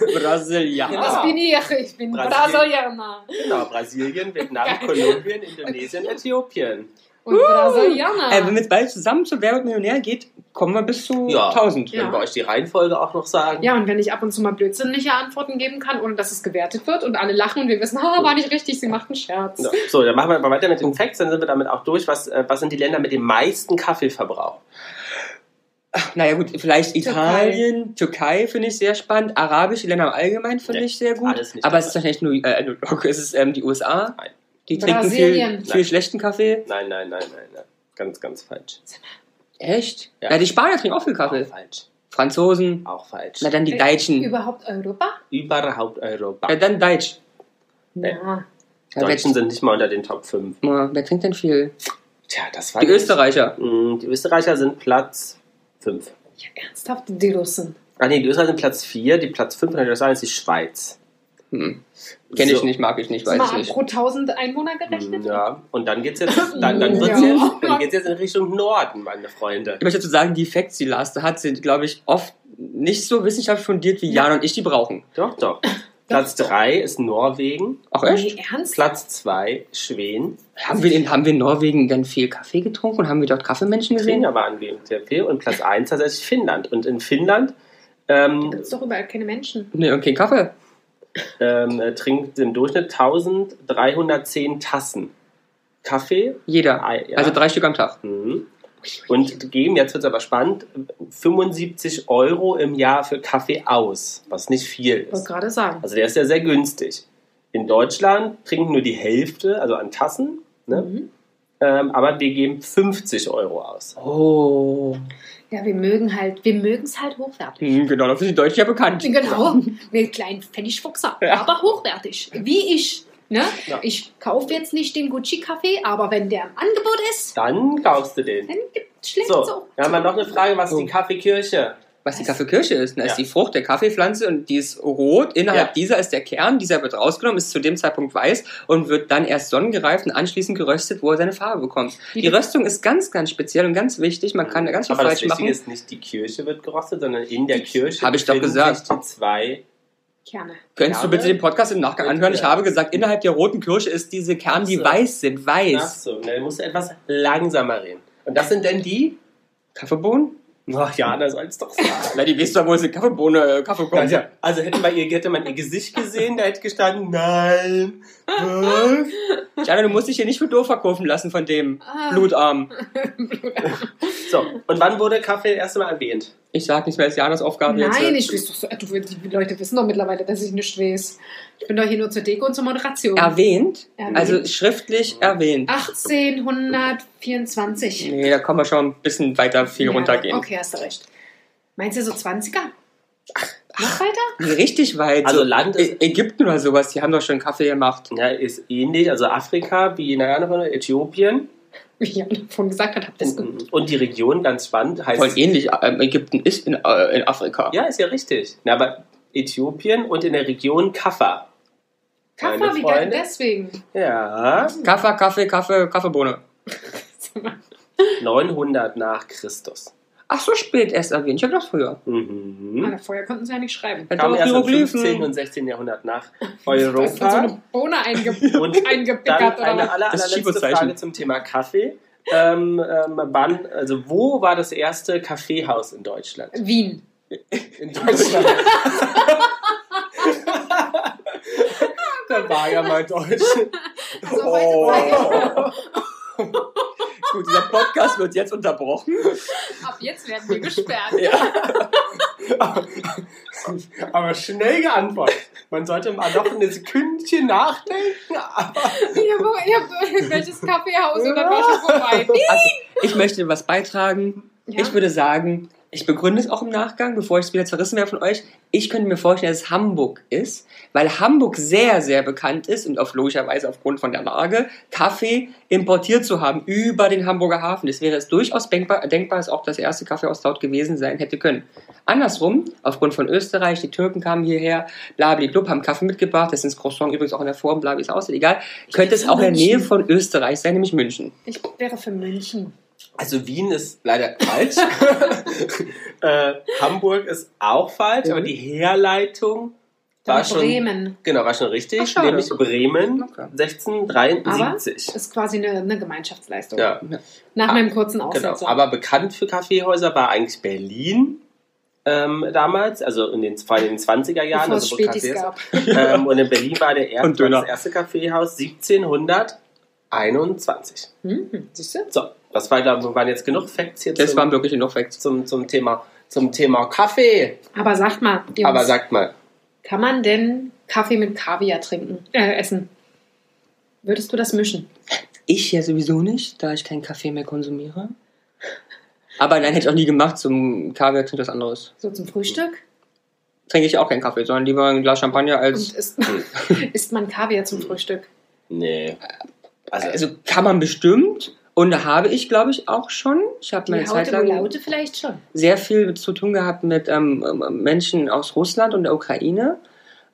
Brasilianer. Was bin ich? Ich bin Brasilien. Brasilianer. Genau, Brasilien, Vietnam, Kolumbien, Indonesien, Äthiopien. Und Brasilianer. Äh, wenn wir jetzt beide zusammen zu Wer wird Millionär geht, kommen wir bis zu Ja. 1000. Ja. Wenn wir euch die Reihenfolge auch noch sagen. ja, und wenn ich ab und zu mal blödsinnige Antworten geben kann, ohne dass es gewertet wird und alle lachen und wir wissen, ah, war nicht richtig, sie macht einen Scherz. Ja. So, dann machen wir mal weiter mit den Facts, dann sind wir damit auch durch. Was, äh, was sind die Länder mit dem meisten Kaffeeverbrauch? Naja gut, vielleicht. Italien, Türkei finde ich sehr spannend, arabische Länder im Allgemeinen finde Nee, ich sehr gut, nicht aber es ist wahrscheinlich nur äh, es ist ähm, die USA, Nein. die trinken viel, viel schlechten Kaffee. Nein, nein, nein, nein, nein. Ganz, ganz falsch. Echt? Ja. Ja, die Spanier trinken auch viel Kaffee. Auch falsch. Franzosen, Auch falsch. na dann die Deutschen. Überhaupt Europa? Überhaupt Europa. Ja, dann Deutsch. Nee. Ja. Ja, Deutschen sind nicht mal unter den Top 5. wer trinkt denn viel? Tja, das war Die Österreicher. Mm, Die Österreicher sind Platz 5. ja, ernsthaft, die Russen. Ah nee, die Österreicher sind Platz 4, die Platz 5 in Deutschland ist die Schweiz. Hm. Kenne ich So. nicht, mag ich nicht, weiß ich nicht. pro 1000 Einwohner gerechnet? Ja, und dann geht's jetzt, dann, dann wird's Ja. jetzt, dann geht's jetzt in Richtung Norden, meine Freunde. Ich möchte dazu sagen, die Facts, die Lars hat, sind, glaube ich, oft nicht so wissenschaftlich fundiert, wie Ja. Jan und ich die brauchen. Doch, doch. Platz 3 ist Norwegen, Ach echt? Nee, ernst? Platz 2 Schweden. Haben wir, in, haben wir in Norwegen dann viel Kaffee getrunken und haben wir dort Kaffeemenschen gesehen? Finger waren wir sehr viel. Und Platz 1 tatsächlich Finnland. Und in Finnland ähm, Da gibt es doch überall keine Menschen. Nee, und kein Kaffee. ähm, äh, trinkt im Durchschnitt 1310 Tassen Kaffee. Jeder. Ah, ja. Also drei Stück am Tag. Mhm. Und geben, jetzt wird es aber spannend, 75 Euro im Jahr für Kaffee aus, was nicht viel Ich wollte ist. gerade sagen. Also der ist ja sehr günstig. In Deutschland trinken nur die Hälfte, also an Tassen, ne? Mhm. ähm, aber wir geben 50 Euro aus. Oh. Ja, wir mögen halt, wir mögen es halt hochwertig. Hm, genau, dafür sind die Deutschen ja bekannt. Genau, wir kleinen Pfennigfuchser, Ja. aber hochwertig. Wie ich. Ne? Ja. Ich kaufe jetzt nicht den Gucci-Kaffee, aber wenn der im Angebot ist, Dann kaufst du den. dann gibt- schlägt So, so. dann haben wir noch eine Frage, was ist die Oh. Kaffeekirche? Was die Kaffeekirsche ist, ne, Ja. ist die Frucht der Kaffeepflanze und die ist rot. Innerhalb Ja. dieser ist der Kern, dieser wird rausgenommen, ist zu dem Zeitpunkt weiß und wird dann erst sonnengereift und anschließend geröstet, wo er seine Farbe bekommt. Die- Die Röstung ist ganz, ganz speziell und ganz wichtig. Man kann da ganz viel Aber das falsch Wichtige machen. ist nicht die Kirche wird gerostet, sondern in der Kirche Hab ich doch gesagt. sich die zwei. Kerne. Könntest du Kerne? bitte den Podcast im Nachgang Bitte. anhören? Ich habe gesagt, innerhalb der roten Kirsche ist diese Kern, die Ach so. weiß sind, Ach weiß. so, dann musst du etwas langsamer reden. Und das sind denn die? Kaffeebohnen? Ach ja, da soll's doch sagen. Na, die weißt doch, wo es eine Kaffeebohne, äh, Kaffee kommt. Also, also hätte, man ihr, hätte man ihr Gesicht gesehen, da hätte gestanden, nein. Was? Jana, du musst dich hier nicht für doof verkaufen lassen von dem Ah. Blutarm. So, und wann wurde Kaffee das erste Mal erwähnt? Ich sag nicht mehr, ist Janas Aufgabe jetzt. Nein, ich weiß doch so, du, die Leute wissen doch mittlerweile, dass ich nicht weiß. Ich bin doch hier nur zur Deko und zur Moderation. Erwähnt? Erwähnt. Also schriftlich erwähnt. 1824. Nee, da kann man schon ein bisschen weiter viel Ja, runtergehen. Okay, hast du recht. Meinst du so 20er? Noch weiter? Richtig weit. Also so Land ist- Ä- Ägypten oder sowas, die haben doch schon Kaffee gemacht. Ja, ist ähnlich, also Afrika, wie naja, von Äthiopien. Wie ich ja vorhin gesagt habe, habt ihr es ge- Und die Region, ganz spannend, heißt. Voll ähnlich. Ähm, Ägypten ist in, äh, in Afrika. Ja, ist ja richtig. Na, aber Äthiopien und in der Region Kaffa. Kaffer, Meine wie geil deswegen? Ja, Kaffee, Kaffee, Kaffee, Kaffeebohne. 900 nach Christus. Ach, so spät erst erwähnt. Ich hab gedacht früher. Mhm. Ah, vorher konnten sie ja nicht schreiben. Hätte Kam auch erst im Hieroglyphen. 15. und 16. Jahrhundert nach Da ist dann so Europa. eine Bohne einge Und dann eingepickert oder eine was? aller, Das allerletzte. Frage zum Thema Kaffee. Ähm, ähm, wann, also wo war das erste Kaffeehaus in Deutschland? Wien. In Deutschland. da war ja mal Deutsch. Also, Oh. Gut, dieser Podcast wird jetzt unterbrochen. Ab jetzt werden wir gesperrt. Aber schnell geantwortet. Man sollte mal noch eine Sekündchen nachdenken. Aber Ich habe hab irgendwelches Kaffeehaus war schon vorbei. Also, ich möchte was beitragen. Ja. Ich würde sagen, ich begründe es auch im Nachgang, bevor ich es wieder zerrissen werde von euch. Ich könnte mir vorstellen, dass es Hamburg ist, weil Hamburg sehr, sehr bekannt ist und auf logischerweise aufgrund von der Lage, Kaffee importiert zu haben über den Hamburger Hafen. Es wäre es durchaus denkbar, denkbar, dass auch das erste Kaffeehaus dort gewesen sein hätte können. Andersrum, aufgrund von Österreich, die Türken kamen hierher, blablablub, haben Kaffee mitgebracht, das ist Croissant übrigens auch in der Form, bla, wie es aussieht, egal. Könnte es auch in der Nähe von Österreich sein, nämlich München. Ich wäre für München. Also Wien ist leider falsch. äh, Hamburg ist auch falsch, Ja. aber die Herleitung Dann war schon, Bremen. genau, war schon richtig, Ach, nämlich Bremen Okay. 1673. Ist quasi eine, eine Gemeinschaftsleistung. Ja, Nach Ah, meinem kurzen genau. Aufsatz. Aber bekannt für Kaffeehäuser war eigentlich Berlin ähm, damals, also in den, vor allem in den 20er Jahren. bevor also wo gab. ähm, und in Berlin war der er das erste Kaffeehaus 1721. Hm, siehst du? So, das war, glaube ich, waren jetzt genug Facts hier Das zum, waren wirklich noch Facts. zum, zum, Thema, zum Thema Kaffee. Aber sagt mal, Jungs, Aber sagt mal, kann man denn Kaffee mit Kaviar trinken, äh, essen? Würdest du das mischen? Ich ja sowieso nicht, da ich keinen Kaffee mehr konsumiere. Aber nein, hätte ich auch nie gemacht. Zum Kaviar trinkt was anderes. So zum Frühstück? Trinke ich auch keinen Kaffee, sondern lieber ein Glas Champagner Und als. isst, isst man Kaviar zum Frühstück? nee. Also, Also kann man bestimmt. Und da habe ich, glaube ich, auch schon. Ich habe meine Zeit lang Laute vielleicht schon. sehr viel zu tun gehabt mit ähm, Menschen aus Russland und der Ukraine.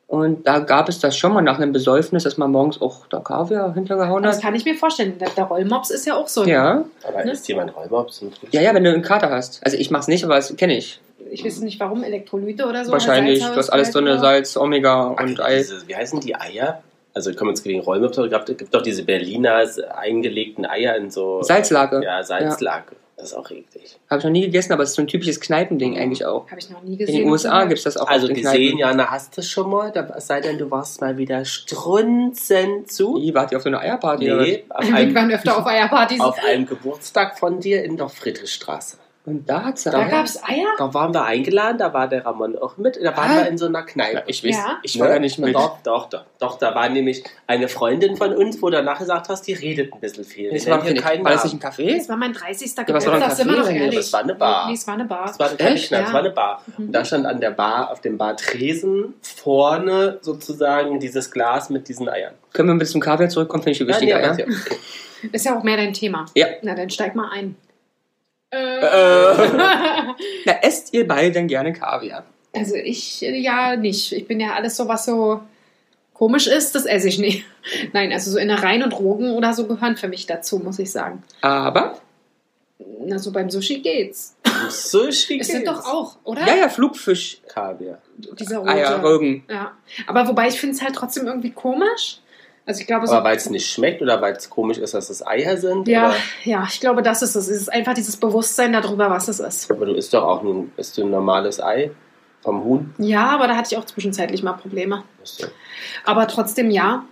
Und da gab es das schon mal nach einem Besäufnis, dass man morgens auch da Kaviar hintergehauen Das hat. kann ich mir vorstellen. Der, der Rollmops ist ja auch so. Ja, aber ne? ist jemand Frühstück? ja, ja, wenn du einen Kater hast. Also ich mach's nicht, aber das kenne ich. Ich weiß nicht warum, Elektrolyte oder so. Wahrscheinlich, du hast alles drin, Salz, Omega Ach, und Ei. diese, wie heißen die Eier? Also kommen jetzt gegen Räume, es gibt doch diese Berliner eingelegten Eier in so Salzlake. Ja, Salzlake. Das ist auch eklig. Habe ich noch nie gegessen, aber es ist so ein typisches Kneipending eigentlich auch. Habe ich noch nie In gesehen. den USA gibt es das auch Also in gesehen, Kneipen. Jana, hast du schon mal? Da, es sei denn, du warst mal wieder strunzend zu. Wie, wart ihr auf so einer Eierparty? Nee, auf Wir einem, waren öfter auf Eierpartys. auf einem Geburtstag von dir in der Friedrichstraße. Und da hat's ja. da Ja. gab es Eier? Da waren wir eingeladen, da war der Ramon auch mit. Da waren Ah. wir in so einer Kneipe. Ich weiß, Ja. ich war Ne? da nicht mit. Doch, doch, doch, doch. Da war nämlich eine Freundin von uns, wo du danach gesagt hast, die redet ein bisschen viel. Das Wir war, nennen hier keinen war das nicht Namen. ein Café? Das war mein 30. Ja, was war Geburtstag, sind wir doch Nee, ehrlich. das war eine Bar. Nee, es war eine Bar. Das war kein Echt? Knast, das Ja. war eine Bar. Mhm. Und da stand an der Bar, auf dem Bar Tresen, vorne sozusagen dieses Glas mit diesen Eiern. Können wir ein bisschen zum Kaviar zurückkommen? Finde ich Ja, wichtiger, nee, ja? aber ja. Ist ja auch mehr dein Thema. Ja. Na, dann steig mal ein. Äh. Na, esst ihr beide denn gerne Kaviar? Also ich ja nicht. Ich bin ja alles so, was so komisch ist, das esse ich nicht. Nein, also so Innereien und Rogen oder so gehören für mich dazu, muss ich sagen. Aber, Na, so beim Sushi geht's. Sushi Es sind geht's. doch auch, oder? ja, ja, Flugfisch, Kaviar. Dieser rote. Rügen. Ja. Aber wobei ich finde es halt trotzdem irgendwie komisch. Also ich glaube so. Aber weil es nicht schmeckt oder weil es komisch ist, dass es Eier sind? ja, Oder? ja, ich glaube, das ist es. Es ist einfach dieses Bewusstsein darüber, was es ist. Aber du isst doch auch ein, isst du ein normales Ei vom Huhn. Ja, aber da hatte ich auch zwischenzeitlich mal Probleme. Aber trotzdem ja.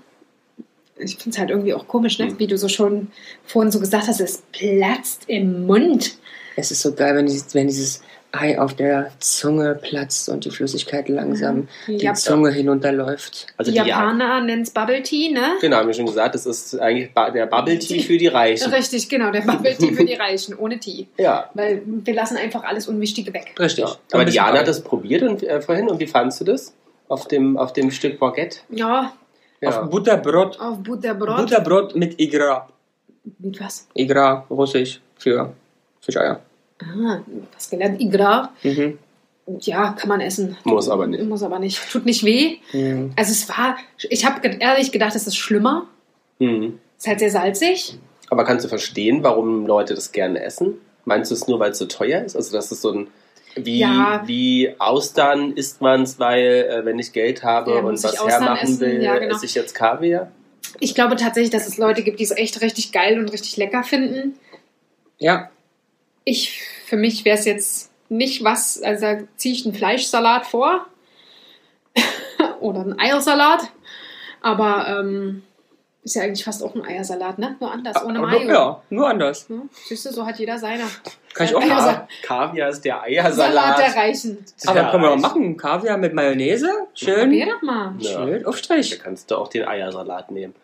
Ich finde es halt irgendwie auch komisch, ne? Mhm. Wie du so schon vorhin so gesagt hast, es platzt im Mund. Es ist so geil, wenn dieses, wenn dieses Ei auf der Zunge platzt und die Flüssigkeit langsam Die, die Jap Zunge hinunterläuft. Also die Japaner nennen es Bubble Tea, ne? Genau, haben wir schon gesagt, das ist eigentlich der Bubble Tea für die Reichen. Richtig, genau, der Bubble Tea für die Reichen, ohne Tee. Ja. Weil wir lassen einfach alles Unwichtige weg. Richtig. ja. Aber Diana hat das probiert und, äh, vorhin und wie fandst du das? Auf dem, auf dem Stück Baguette? Ja, Ja. Auf Butterbrot. auf Butterbrot. Butterbrot mit Igra. Mit was? Igra, russisch für Fischeier. Ah, was gelernt? Igra. Mhm. Ja, kann man essen. Muss aber nicht. Muss aber nicht. Tut nicht weh. Hm. Also es war, ich habe ehrlich gedacht, es ist schlimmer. Mhm. Ist halt sehr salzig. Aber kannst du verstehen, warum Leute das gerne essen? Meinst du es nur, weil es so teuer ist? Also das ist so ein wie, Ja. wie Austern isst man es, weil äh, wenn ich Geld habe Ja, und was hermachen essen, will, ja, genau. esse ich jetzt Kaviar? Ich glaube tatsächlich, dass es Leute gibt, die es echt richtig geil und richtig lecker finden. Ja, Ich, für mich wäre es jetzt nicht was, also da ziehe ich einen Fleischsalat vor oder einen Eiersalat, aber ähm, ist ja eigentlich fast auch ein Eiersalat, ne? Nur anders, ohne aber, Mayo. ja, nur anders. Ja, Siehst du, so hat jeder seiner. Kann ich auch Ka Kaviar ist der Salat Eiersalat. erreichen. Aber Ja, können wir mal ich- machen. Kaviar mit Mayonnaise. Schön. Probier doch mal. Ja. Schön Da Aufstrich. kannst du auch den Eiersalat nehmen.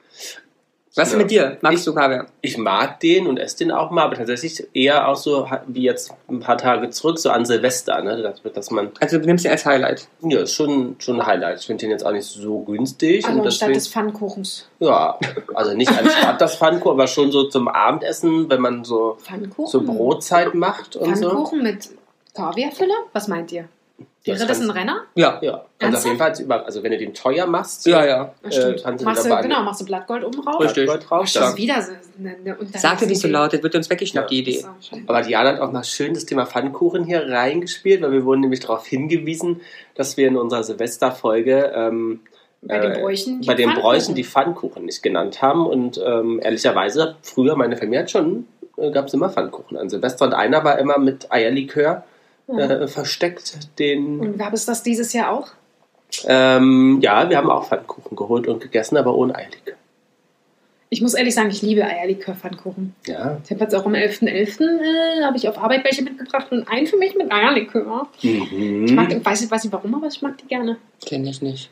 Was ist Ja. mit dir? Magst du Kaviar? Ich mag den und esse den auch mal, aber tatsächlich eher auch so wie jetzt ein paar Tage zurück, so an Silvester, ne? dass, dass man, Also du nimmst ihn als Highlight. ja, ist schon, schon ein Highlight. Ich finde den jetzt auch nicht so günstig. Also und anstatt deswegen, des Pfannkuchens. ja, also nicht anstatt das Pfannkuchen, aber schon so zum Abendessen, wenn man so, Pfannkuchen? so Brotzeit macht und so. Pfannkuchen mit Kaviarfülle? Was meint ihr? Wäre Das das ein kannst- Renner? Ja. Ja, also auf jeden Fall, über- also wenn du den teuer machst, Ja, ja. Ach, stimmt. Äh, kannst du machst du, genau, machst du Blattgold oben rauf? Richtig. Gold drauf. Das ist Ja. wieder so eine, eine Sag dir nicht so laut, das wird uns weggeschnappt, die Idee. Aber Diana hat auch mal schön das Thema Pfannkuchen hier reingespielt, weil wir wurden nämlich darauf hingewiesen, dass wir in unserer Silvesterfolge ähm, Bei den äh, Bräuchen die bei den Pfannkuchen. Bräuchen die Pfannkuchen nicht genannt haben. Und ähm, ehrlicherweise, früher meine Familie hat schon, äh, gab es immer Pfannkuchen an Silvester. Und einer war immer mit Eierlikör äh, versteckt. Den, Und gab es das dieses Jahr auch? ähm, ja, wir haben auch Pfannkuchen geholt und gegessen, aber ohne Eierlikör. Ich muss ehrlich sagen, ich liebe Eierlikör-Pfannkuchen. Ja. Ich habe jetzt auch am 11.11. Äh, habe ich auf Arbeit welche mitgebracht und einen für mich mit Eierlikör. Mhm. Ich mag, weiß, nicht, weiß nicht warum, aber ich mag die gerne. Kenn ich nicht.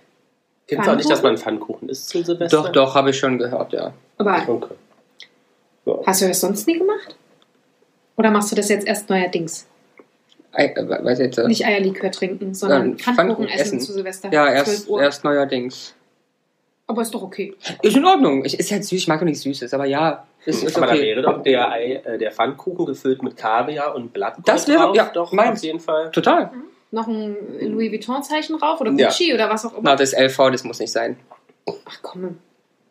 Kennst du auch nicht, dass man Pfannkuchen isst zu Silvester? Doch, doch, habe ich schon gehört, ja. Aber Okay. Ja. hast du das sonst nie gemacht? Oder machst du das jetzt erst neuerdings? Ei, äh, weiß jetzt, äh, Nicht Eierlikör trinken, sondern Pfannkuchen Pfannkuchen essen, essen. zu Silvester. ja, 12 erst, erst neuerdings. Aber ist doch okay. Ist in Ordnung. Ich, ist halt süß, ich mag doch nichts Süßes, aber ja, ist, ist Aber da okay. wäre doch der, Ei, äh, der Pfannkuchen gefüllt mit Kaviar und Blattgold Das wäre- drauf, ja, doch meins. auf jeden Fall. Total. Noch ein Louis Vuitton-Zeichen drauf oder Ja. Gucci oder was auch immer. Na, das LV, das muss nicht sein. Ach komm.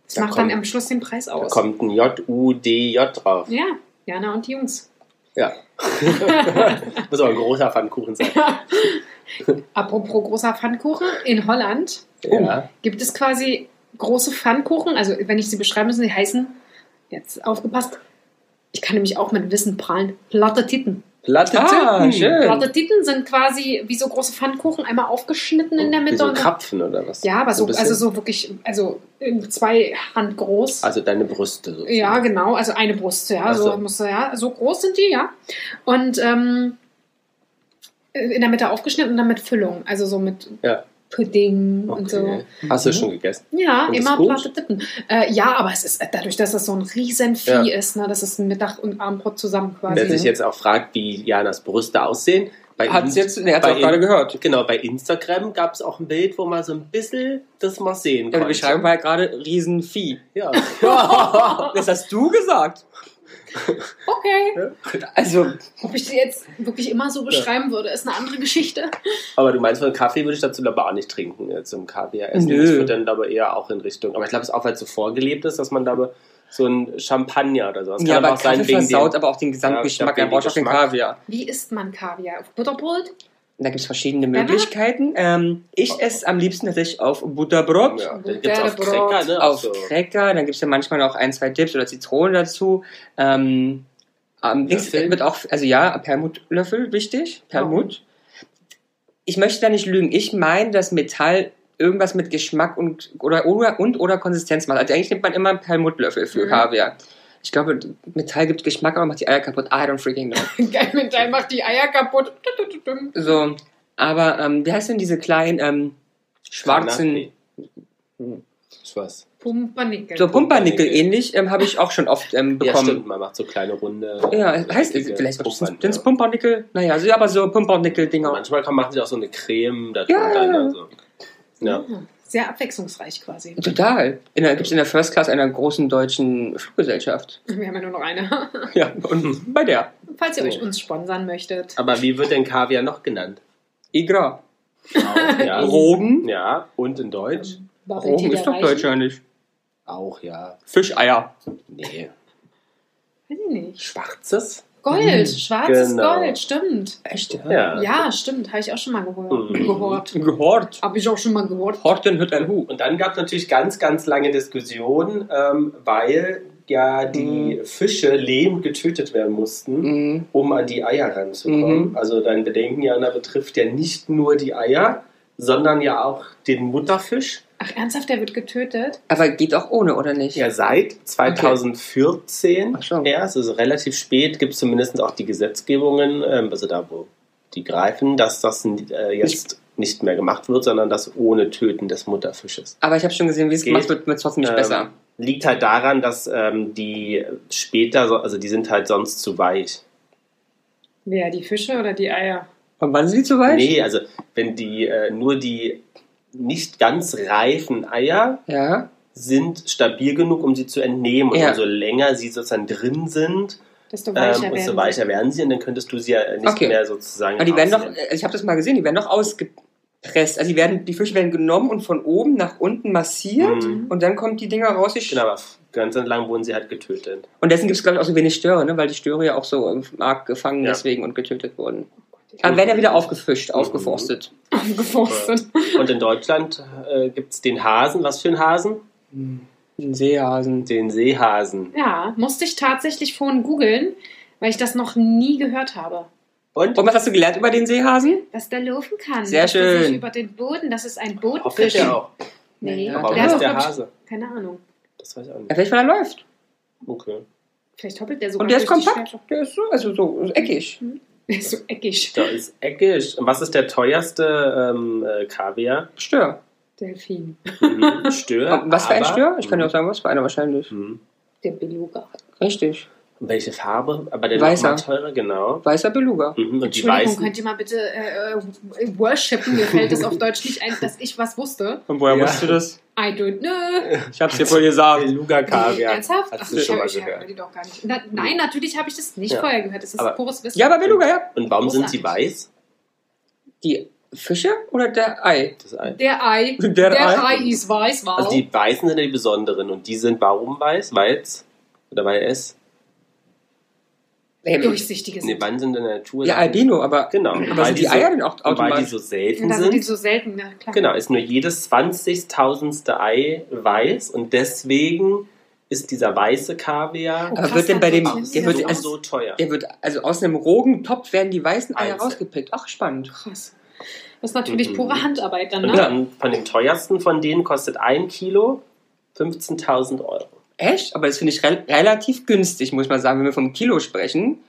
Das Da macht kommt- dann am Schluss den Preis Da aus. kommt ein J-U-D-J drauf. Ja, Jana und die Jungs. Ja. Muss aber ein großer Pfannkuchen sein. Apropos großer Pfannkuchen, in Holland Ja. gibt es quasi große Pfannkuchen. Also wenn ich sie beschreiben müssen, die heißen, jetzt aufgepasst, ich kann nämlich auch mit Wissen prahlen, platte Titten. Platte Ah, Titten. schön. Platte Titten sind quasi wie so große Pfannkuchen, einmal aufgeschnitten in der Wie Mitte. so und dann- Krapfen oder was? ja, aber so, bisschen? also so wirklich, also zwei Hand groß. Also deine Brüste. sozusagen. Ja, genau, also eine Brust, ja, Ach so, so. musst du, ja, so groß sind die, ja. Und ähm, in der Mitte aufgeschnitten und dann mit Füllung, also so mit Ja. Pudding und so. Okay. Hast du schon gegessen? Ja, Und immer platte Tippen. Äh, ja, aber es ist dadurch, dass es so ein riesen Vieh Ja. ist, ne, das ist ein Mittag- und Abendbrot zusammen quasi. Wer sich jetzt auch fragt, wie Janas Brüste aussehen. Bei Hat Inst- jetzt, er hat bei auch gerade gehört. Genau, bei Instagram gab es auch ein Bild, wo man so ein bisschen das mal sehen Ja, konnte. die Beschreibung war ja gerade Riesenvieh. Ja. Das hast du gesagt. Okay. Also, Ob ich die jetzt wirklich immer so beschreiben würde, ist eine andere Geschichte. Aber du meinst, von Kaffee würde ich dazu aber auch nicht trinken, äh, zum Kaviar essen. Nö. Ich würde dann aber eher auch in Richtung. Aber ich glaube, es ist auch, weil es so vorgelebt ist, dass man da so ein Champagner oder sowas ja, aber aber auch sein Kaffee wegen versaut dem. aber auch den Gesamtgeschmack. Ja, er braucht auch den Geschmack. Kaviar. Wie isst man Kaviar? Auf Butterbrot? Da gibt es verschiedene? Möglichkeiten. Ähm, ich esse am liebsten tatsächlich auf Butterbrot. Ja, da gibt es auf Butterbrot. Cracker, ne? auf so. Cracker, dann gibt es ja manchmal auch ein, zwei Dips oder Zitronen dazu. Ähm, links Löffel? wird auch, also ja, Perlmuttlöffel, wichtig. Perlmutt. Ich möchte da nicht lügen. Ich meine, dass Metall irgendwas mit Geschmack und oder, oder und oder Konsistenz macht. Also eigentlich nimmt man immer einen Perlmuttlöffel für Mhm. Kaviar. Ich glaube, Metall gibt Geschmack, aber macht die Eier kaputt. I don't freaking know. Geil, Metall macht die Eier kaputt. So, aber ähm, wie heißt denn diese kleinen ähm, schwarzen. Ich weiß. Pumpernickel. so Pumpernickel Pumpernickel. ähnlich, ähm, habe ich auch schon oft ähm, Ja, bekommen. stimmt, man macht so kleine runde. Ja, heißt richtige vielleicht Pumpern, sind es ja. Pumpernickel? Naja, so, aber so Pumpernickel-Dinger. Manchmal kann, machen sie auch so eine Creme da Ja, drunter. ja, ja. ne, so. ja. Ah, Sehr abwechslungsreich quasi. Total. In der, gibt's in der First Class einer großen deutschen Fluggesellschaft. Wir haben ja nur noch eine. Ja, und bei der. Falls ihr So. euch uns sponsern möchtet. Aber wie wird denn Kaviar noch genannt? Igra. Auch, ja. Rogen. Ja, und in Deutsch Bubble Rogen ist doch? Deutsch, ja nicht. auch, ja. Fischeier. Nee. Weiß ich nicht. Schwarzes? Gold, Mhm. schwarzes Genau. Gold, stimmt. Echt, Ja. Ja, stimmt, habe ich auch schon mal gehört. Mhm. gehört. Gehort. Habe ich auch schon mal gehört. Horten hüt ein Hu. Und dann gab es natürlich ganz, ganz lange Diskussionen, ähm, weil ja die Fische lebend getötet werden mussten, Mhm. um an die Eier ranzukommen. Mhm. Also dein Bedenken, Jana, betrifft ja nicht nur die Eier, sondern ja auch den Mutterfisch. Ach, ernsthaft, der wird getötet? Aber geht auch ohne, oder nicht? Ja, seit 2014 Ach so. erst, also relativ spät, gibt es zumindest auch die Gesetzgebungen, ähm, also da, wo die greifen, dass das äh, jetzt nicht mehr gemacht wird, sondern das ohne Töten des Mutterfisches. Aber ich habe schon gesehen, wie es Geht. gemacht wird, wird trotzdem nicht Ähm, besser. Liegt halt daran, dass ähm, die später, so- also die sind halt sonst zu weich. Wer, die Fische oder die Eier? Und wann sind die zu weit? Nee, also wenn die äh, nur die nicht ganz reifen Eier Ja. sind stabil genug, um sie zu entnehmen. Und Ja. umso länger sie sozusagen drin sind, Desto weicher ähm, sie. weicher werden sie und dann könntest du sie ja nicht Okay. mehr sozusagen. Aber die werden doch, also ich habe das mal gesehen, die werden doch ausgepresst. Also die, werden, die Fische werden genommen und von oben nach unten massiert Mhm. und dann kommen die Dinger raus. Die Genau, aber ganz lang wurden sie halt getötet. Und deswegen gibt es, glaube ich, auch so wenig Störe, ne? weil die Störe ja auch so im Markt gefangen Ja. deswegen und getötet wurden. Dann werden ja wieder aufgefischt, Mhm. aufgeforstet. Aufgeforstet. Und in Deutschland äh, gibt es den Hasen. Was für ein Hasen? Ein Seehasen. Den Seehasen. Ja, musste ich tatsächlich vorhin googeln, weil ich das noch nie gehört habe. Und Und was hast du gelernt über den Seehasen? Dass der laufen kann. Sehr dass der sich schön. über den Boden, das ist ein Bodenfisch. der auch. Nee, Ja, Aber der ist der Hase? Keine Ahnung. Das weiß ich auch Ja, nicht. vielleicht, weil er läuft. Okay. Vielleicht hoppelt der sogar Und der ist kompakt. Der ist so, also so, so eckig. Der ist so eckig. Da ist eckig. Und was ist der teuerste ähm, äh, Kaviar? Stör. Delfin. Mhm. Stör. Was für ein Stör? Ich kann dir auch sagen, was für einer wahrscheinlich. Mhm. Der Beluga. Richtig. Welche Farbe? Aber der Weißer. nochmal teurer, genau. Weißer Beluga. Mhm. Und die Entschuldigung, weißen. könnt ihr mal bitte äh, äh, worshipen? Mir fällt es auf Deutsch nicht ein, dass ich was wusste. Und woher Ja. wusstest du das? I don't know. Ich hab's dir voll gesagt. Beluga Kaviar. Ernsthaft? Hast Ach, du schon mal gehört. die doch gar nicht. Na, nein, natürlich habe ich das nicht Ja. vorher gehört. Das ist Aber- pures Wissen. Ja, aber Beluga, ja. Und warum sind sie Großartig. weiß? Die Fische oder der Ei? Das Ei. Der Ei. Der Ei. Ei ist weiß, wow. Also die weißen sind ja die besonderen. Und die sind warum weiß? Weil es? Oder weil es? Ähm, Durchsichtige Nee, sind. wann sind in der Natur? ja, Albino, aber. Genau. Aber Weil sind die so- Eier denn auch und Weil die automatisch? so selten da sind die sind. so selten, na klar. Genau, ist nur jedes 20.000ste Ei weiß und deswegen ist dieser weiße Kaviar Oh, Aber wird denn bei dem- der wird so, so also- so teuer. Der wird, also aus einem rogen Topf werden die weißen Eier Einzeln. rausgepickt. Ach, spannend. krass. Das ist natürlich Mhm. pure Handarbeit dann, Und ne? dann von den teuersten von denen kostet ein Kilo 15.000 Euro. Echt? Aber das finde ich rel relativ günstig, muss man sagen, wenn wir vom Kilo sprechen.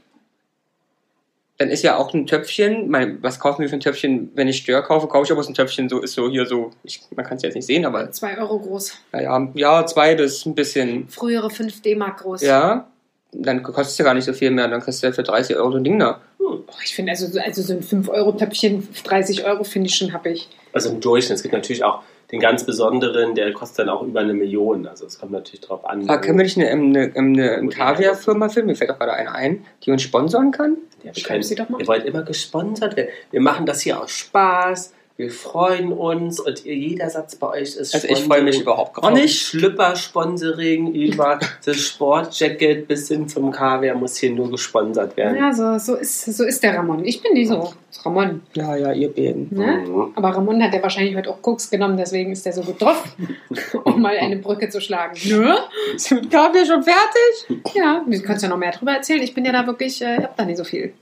Dann ist ja auch ein Töpfchen, mein, was kaufen wir für ein Töpfchen, wenn ich Stör kaufe, kaufe ich aber so ein Töpfchen, so ist so hier so, ich, man kann es jetzt nicht sehen, aber Zwei Euro groß. naja, ja, zwei bis ein bisschen, Frühere 5 D-Mark groß. ja, dann kostet es ja gar nicht so viel mehr, dann kriegst du ja für 30 Euro so ein Ding da. Oh, ich finde, also, so- also so ein 5-Euro-Töpfchen, 30 Euro finde ich schon happig. Also im Durchschnitt. Es gibt natürlich auch den ganz besonderen, der kostet dann auch über eine Million. Also es kommt natürlich drauf an. Aber können wir nicht eine, eine, eine, eine Wo die Kaviar-Firma filmen? Mir fällt auch gerade eine ein, die uns sponsoren kann. Ja, wir, können, sie doch mal. wir wollen immer gesponsert werden. Wir machen das hier aus Spaß. Wir freuen uns und ihr, jeder Satz bei euch ist Also ich freue mich überhaupt gar nicht. Schlüpper-Sponsoring über das Sportjacket bis hin zum Kaviar muss hier nur gesponsert werden. Ja, so, so, ist, so ist der Ramon. Ich bin nicht so. Das ist Ramon. Ja, ja, ihr beiden. Ne? Mhm. Aber Ramon hat ja wahrscheinlich heute auch Koks genommen, deswegen ist er so gut drauf, um mal eine Brücke zu schlagen. Ne? Ist mit Kaviar schon fertig? Ja, du kannst ja noch mehr drüber erzählen. Ich bin ja da wirklich, äh, ich hab da nicht so viel.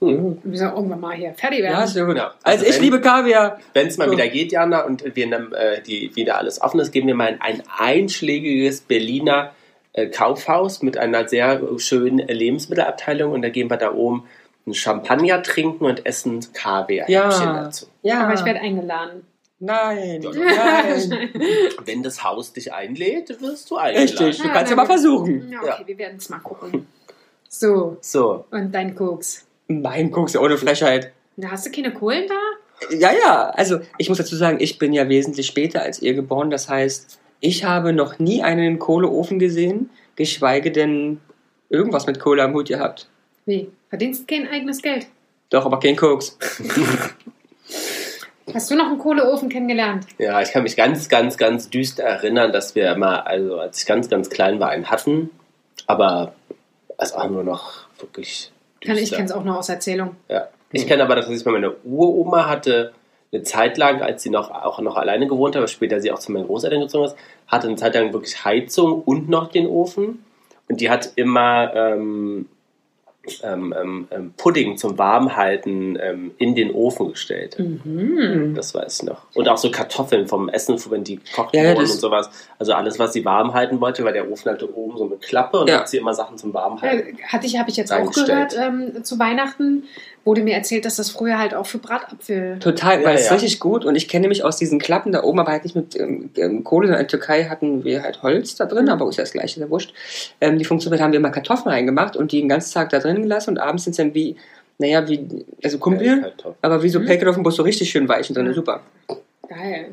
Mhm. Wir sollen irgendwann mal hier fertig werden. Ja, sehr gut. Ja. Also ich wenn- liebe Kaviar. Wenn es mal So. wieder geht, Jana, und wir nehmen, äh, die, wieder alles offen ist, geben wir mal in ein einschlägiges Berliner äh, Kaufhaus mit einer sehr schönen Lebensmittelabteilung und da gehen wir da oben einen Champagner trinken und essen Kaviar Ja. dazu. Ja. Aber ich werde eingeladen. Nein. Ja. Nein. Wenn das Haus dich einlädt, wirst du eingeladen. Richtig. Du Ja, kannst ja mal versuchen. Ja, okay, Ja. wir werden es mal gucken. So, So, und dein Koks. Nein, guckst du ohne Frechheit. Na, hast du keine Kohlen da? Ja, ja. Also ich muss dazu sagen, ich bin ja wesentlich später als ihr geboren. Das heißt, ich habe noch nie einen Kohleofen gesehen, geschweige denn irgendwas mit Kohle am Hut gehabt. Wie? Verdienst kein eigenes Geld? Doch, aber kein Koks. Hast du noch einen Kohleofen kennengelernt? Ja, ich kann mich ganz, ganz, ganz düster erinnern, dass wir immer, also als ich ganz, ganz klein war, einen hatten. Aber es war nur noch wirklich. Kann, ich kenne es auch nur aus Erzählung. Ja. Ich kenne aber, dass ich bei meiner Uroma hatte, eine Zeit lang, als sie noch, auch noch alleine gewohnt hat, aber später sie auch zu meinen Großeltern gezogen ist, hatte eine Zeit lang wirklich Heizung und noch den Ofen. Und die hat immer ähm, ähm, ähm, ähm, Pudding zum Warmhalten ähm, in den Ofen gestellt. Mhm. Das weiß ich noch. Und auch so Kartoffeln vom Essen, wenn die kocht Ja, ja, wurden und sowas. Also alles, was sie warm halten wollte, weil der Ofen hatte oben so eine Klappe und Ja. hat sie immer Sachen zum Warmhalten. Äh, Hatte ich, habe ich jetzt auch gehört ähm, zu Weihnachten. Wurde mir erzählt, dass das früher halt auch für Bratapfel. Total, Ja, weil es ja. richtig gut und ich kenne nämlich aus diesen Klappen da oben, aber halt nicht mit ähm, ähm, Kohle, sondern in der Türkei hatten wir halt Holz da drin, Mhm. aber ist ja das gleiche, ist ja wurscht. Ähm, die funktioniert haben wir immer Kartoffeln reingemacht und die den ganzen Tag da drin gelassen und abends sind es dann wie, naja, wie, also Kumpel, Kartoffeln. aber wie so Mhm. Päckchen auf dem Bus so richtig schön weich und drin, Ja. super. Geil.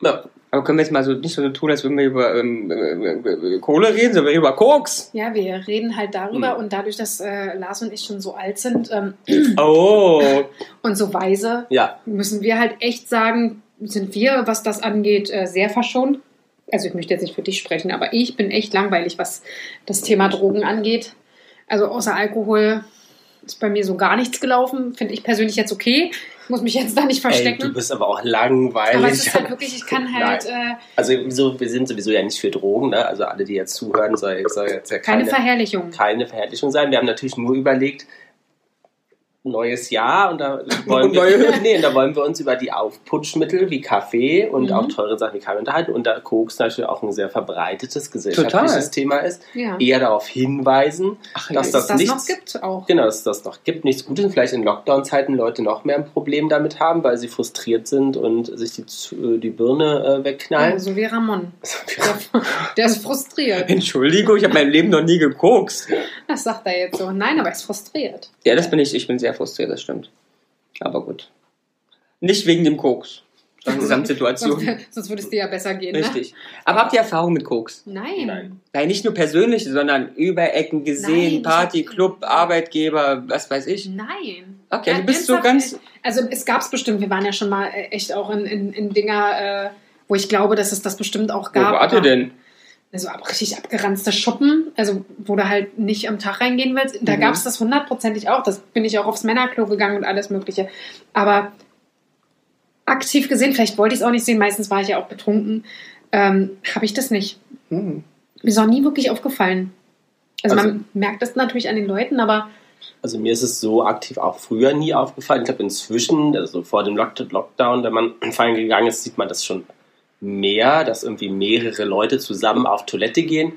Ja. Aber können wir jetzt mal so nicht so tun, als würden wir über ähm, äh, äh, Kohle reden, sondern über Koks. Ja, wir reden halt darüber Mhm. und dadurch, dass äh, Lars und ich schon so alt sind ähm, Oh. und so weise, ja, müssen wir halt echt sagen, sind wir, was das angeht, äh, sehr verschont. Also ich möchte jetzt nicht für dich sprechen, aber ich bin echt langweilig, was das Thema Drogen angeht. Also außer Alkohol ist bei mir so gar nichts gelaufen. Finde ich persönlich jetzt okay. Ich muss mich jetzt da nicht ey, verstecken. du bist aber auch langweilig. aber es ist halt wirklich, ich kann halt äh, also wieso, wir sind sowieso ja nicht für Drogen, ne? Also alle, die jetzt zuhören, soll, soll jetzt ja keine keine, Verherrlichung. keine Verherrlichung sein. Wir haben natürlich nur überlegt, neues Jahr und da wollen wir, nee, da wollen wir uns über die Aufputschmittel wie Kaffee und Mhm. auch teure Sachen wie Kaffee unterhalten und da Koks natürlich auch ein sehr verbreitetes gesellschaftliches Total. Thema ist, Ja. eher darauf hinweisen, Ach, dass das, das nichts, noch gibt auch. Genau, dass das noch gibt, nichts Gutes. und Vielleicht in Lockdown-Zeiten Leute noch mehr ein Problem damit haben, weil sie frustriert sind und sich die, Z- die Birne äh, wegknallen. Ja, so wie Ramon. Der, der ist frustriert. Entschuldigung, ich habe mein Leben noch nie gekokst. Das sagt er jetzt so. Nein, aber er ist frustriert. Ja, das bin ich. Ich bin sehr frustriert, das stimmt. Aber gut. Nicht wegen dem Koks, sondern Sonst, Gesamtsituation. sonst würde es dir ja besser gehen. Ne? Richtig. Aber habt ihr Erfahrung mit Koks? Nein. Nein. Nein, nicht nur persönliche, sondern über Ecken gesehen, Nein, Party, Club, Arbeitgeber, was weiß ich. Nein. Okay, Ja, du bist so ganz. Also es gab es bestimmt, wir waren ja schon mal äh, echt auch in, in, in Dinger, äh, wo ich glaube, dass es das bestimmt auch Wo gab. wart ihr aber- denn? Also richtig abgeranzte Schuppen, also wo du halt nicht am Tag reingehen willst. Da Mhm. gab es das hundertprozentig auch. Das bin ich auch aufs Männerklo gegangen und alles Mögliche. Aber aktiv gesehen, vielleicht wollte ich es auch nicht sehen, meistens war ich ja auch betrunken, ähm, habe ich das nicht. Hm. Mir ist auch nie wirklich aufgefallen. Also, Also- man merkt das natürlich an den Leuten, aber Also mir ist es so aktiv auch früher nie aufgefallen. Ich glaube inzwischen, also vor dem Lock Lockdown, wenn man feiern gegangen ist, sieht man das schon mehr, dass irgendwie mehrere Leute zusammen auf Toilette gehen.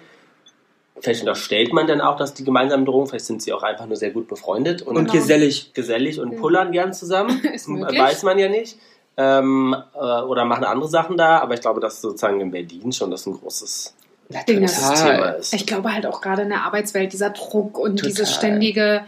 Vielleicht unterstellt man dann auch, dass die gemeinsamen Drogen, vielleicht sind sie auch einfach nur sehr gut befreundet und, Und Genau. gesellig. gesellig und Ja. pullern gern zusammen. Möglich. Weiß man ja nicht. Ähm, äh, oder machen andere Sachen da, aber ich glaube, dass sozusagen in Berlin schon das ein großes. Thema ist. Ich glaube halt auch gerade in der Arbeitswelt, dieser Druck und Total. dieses ständige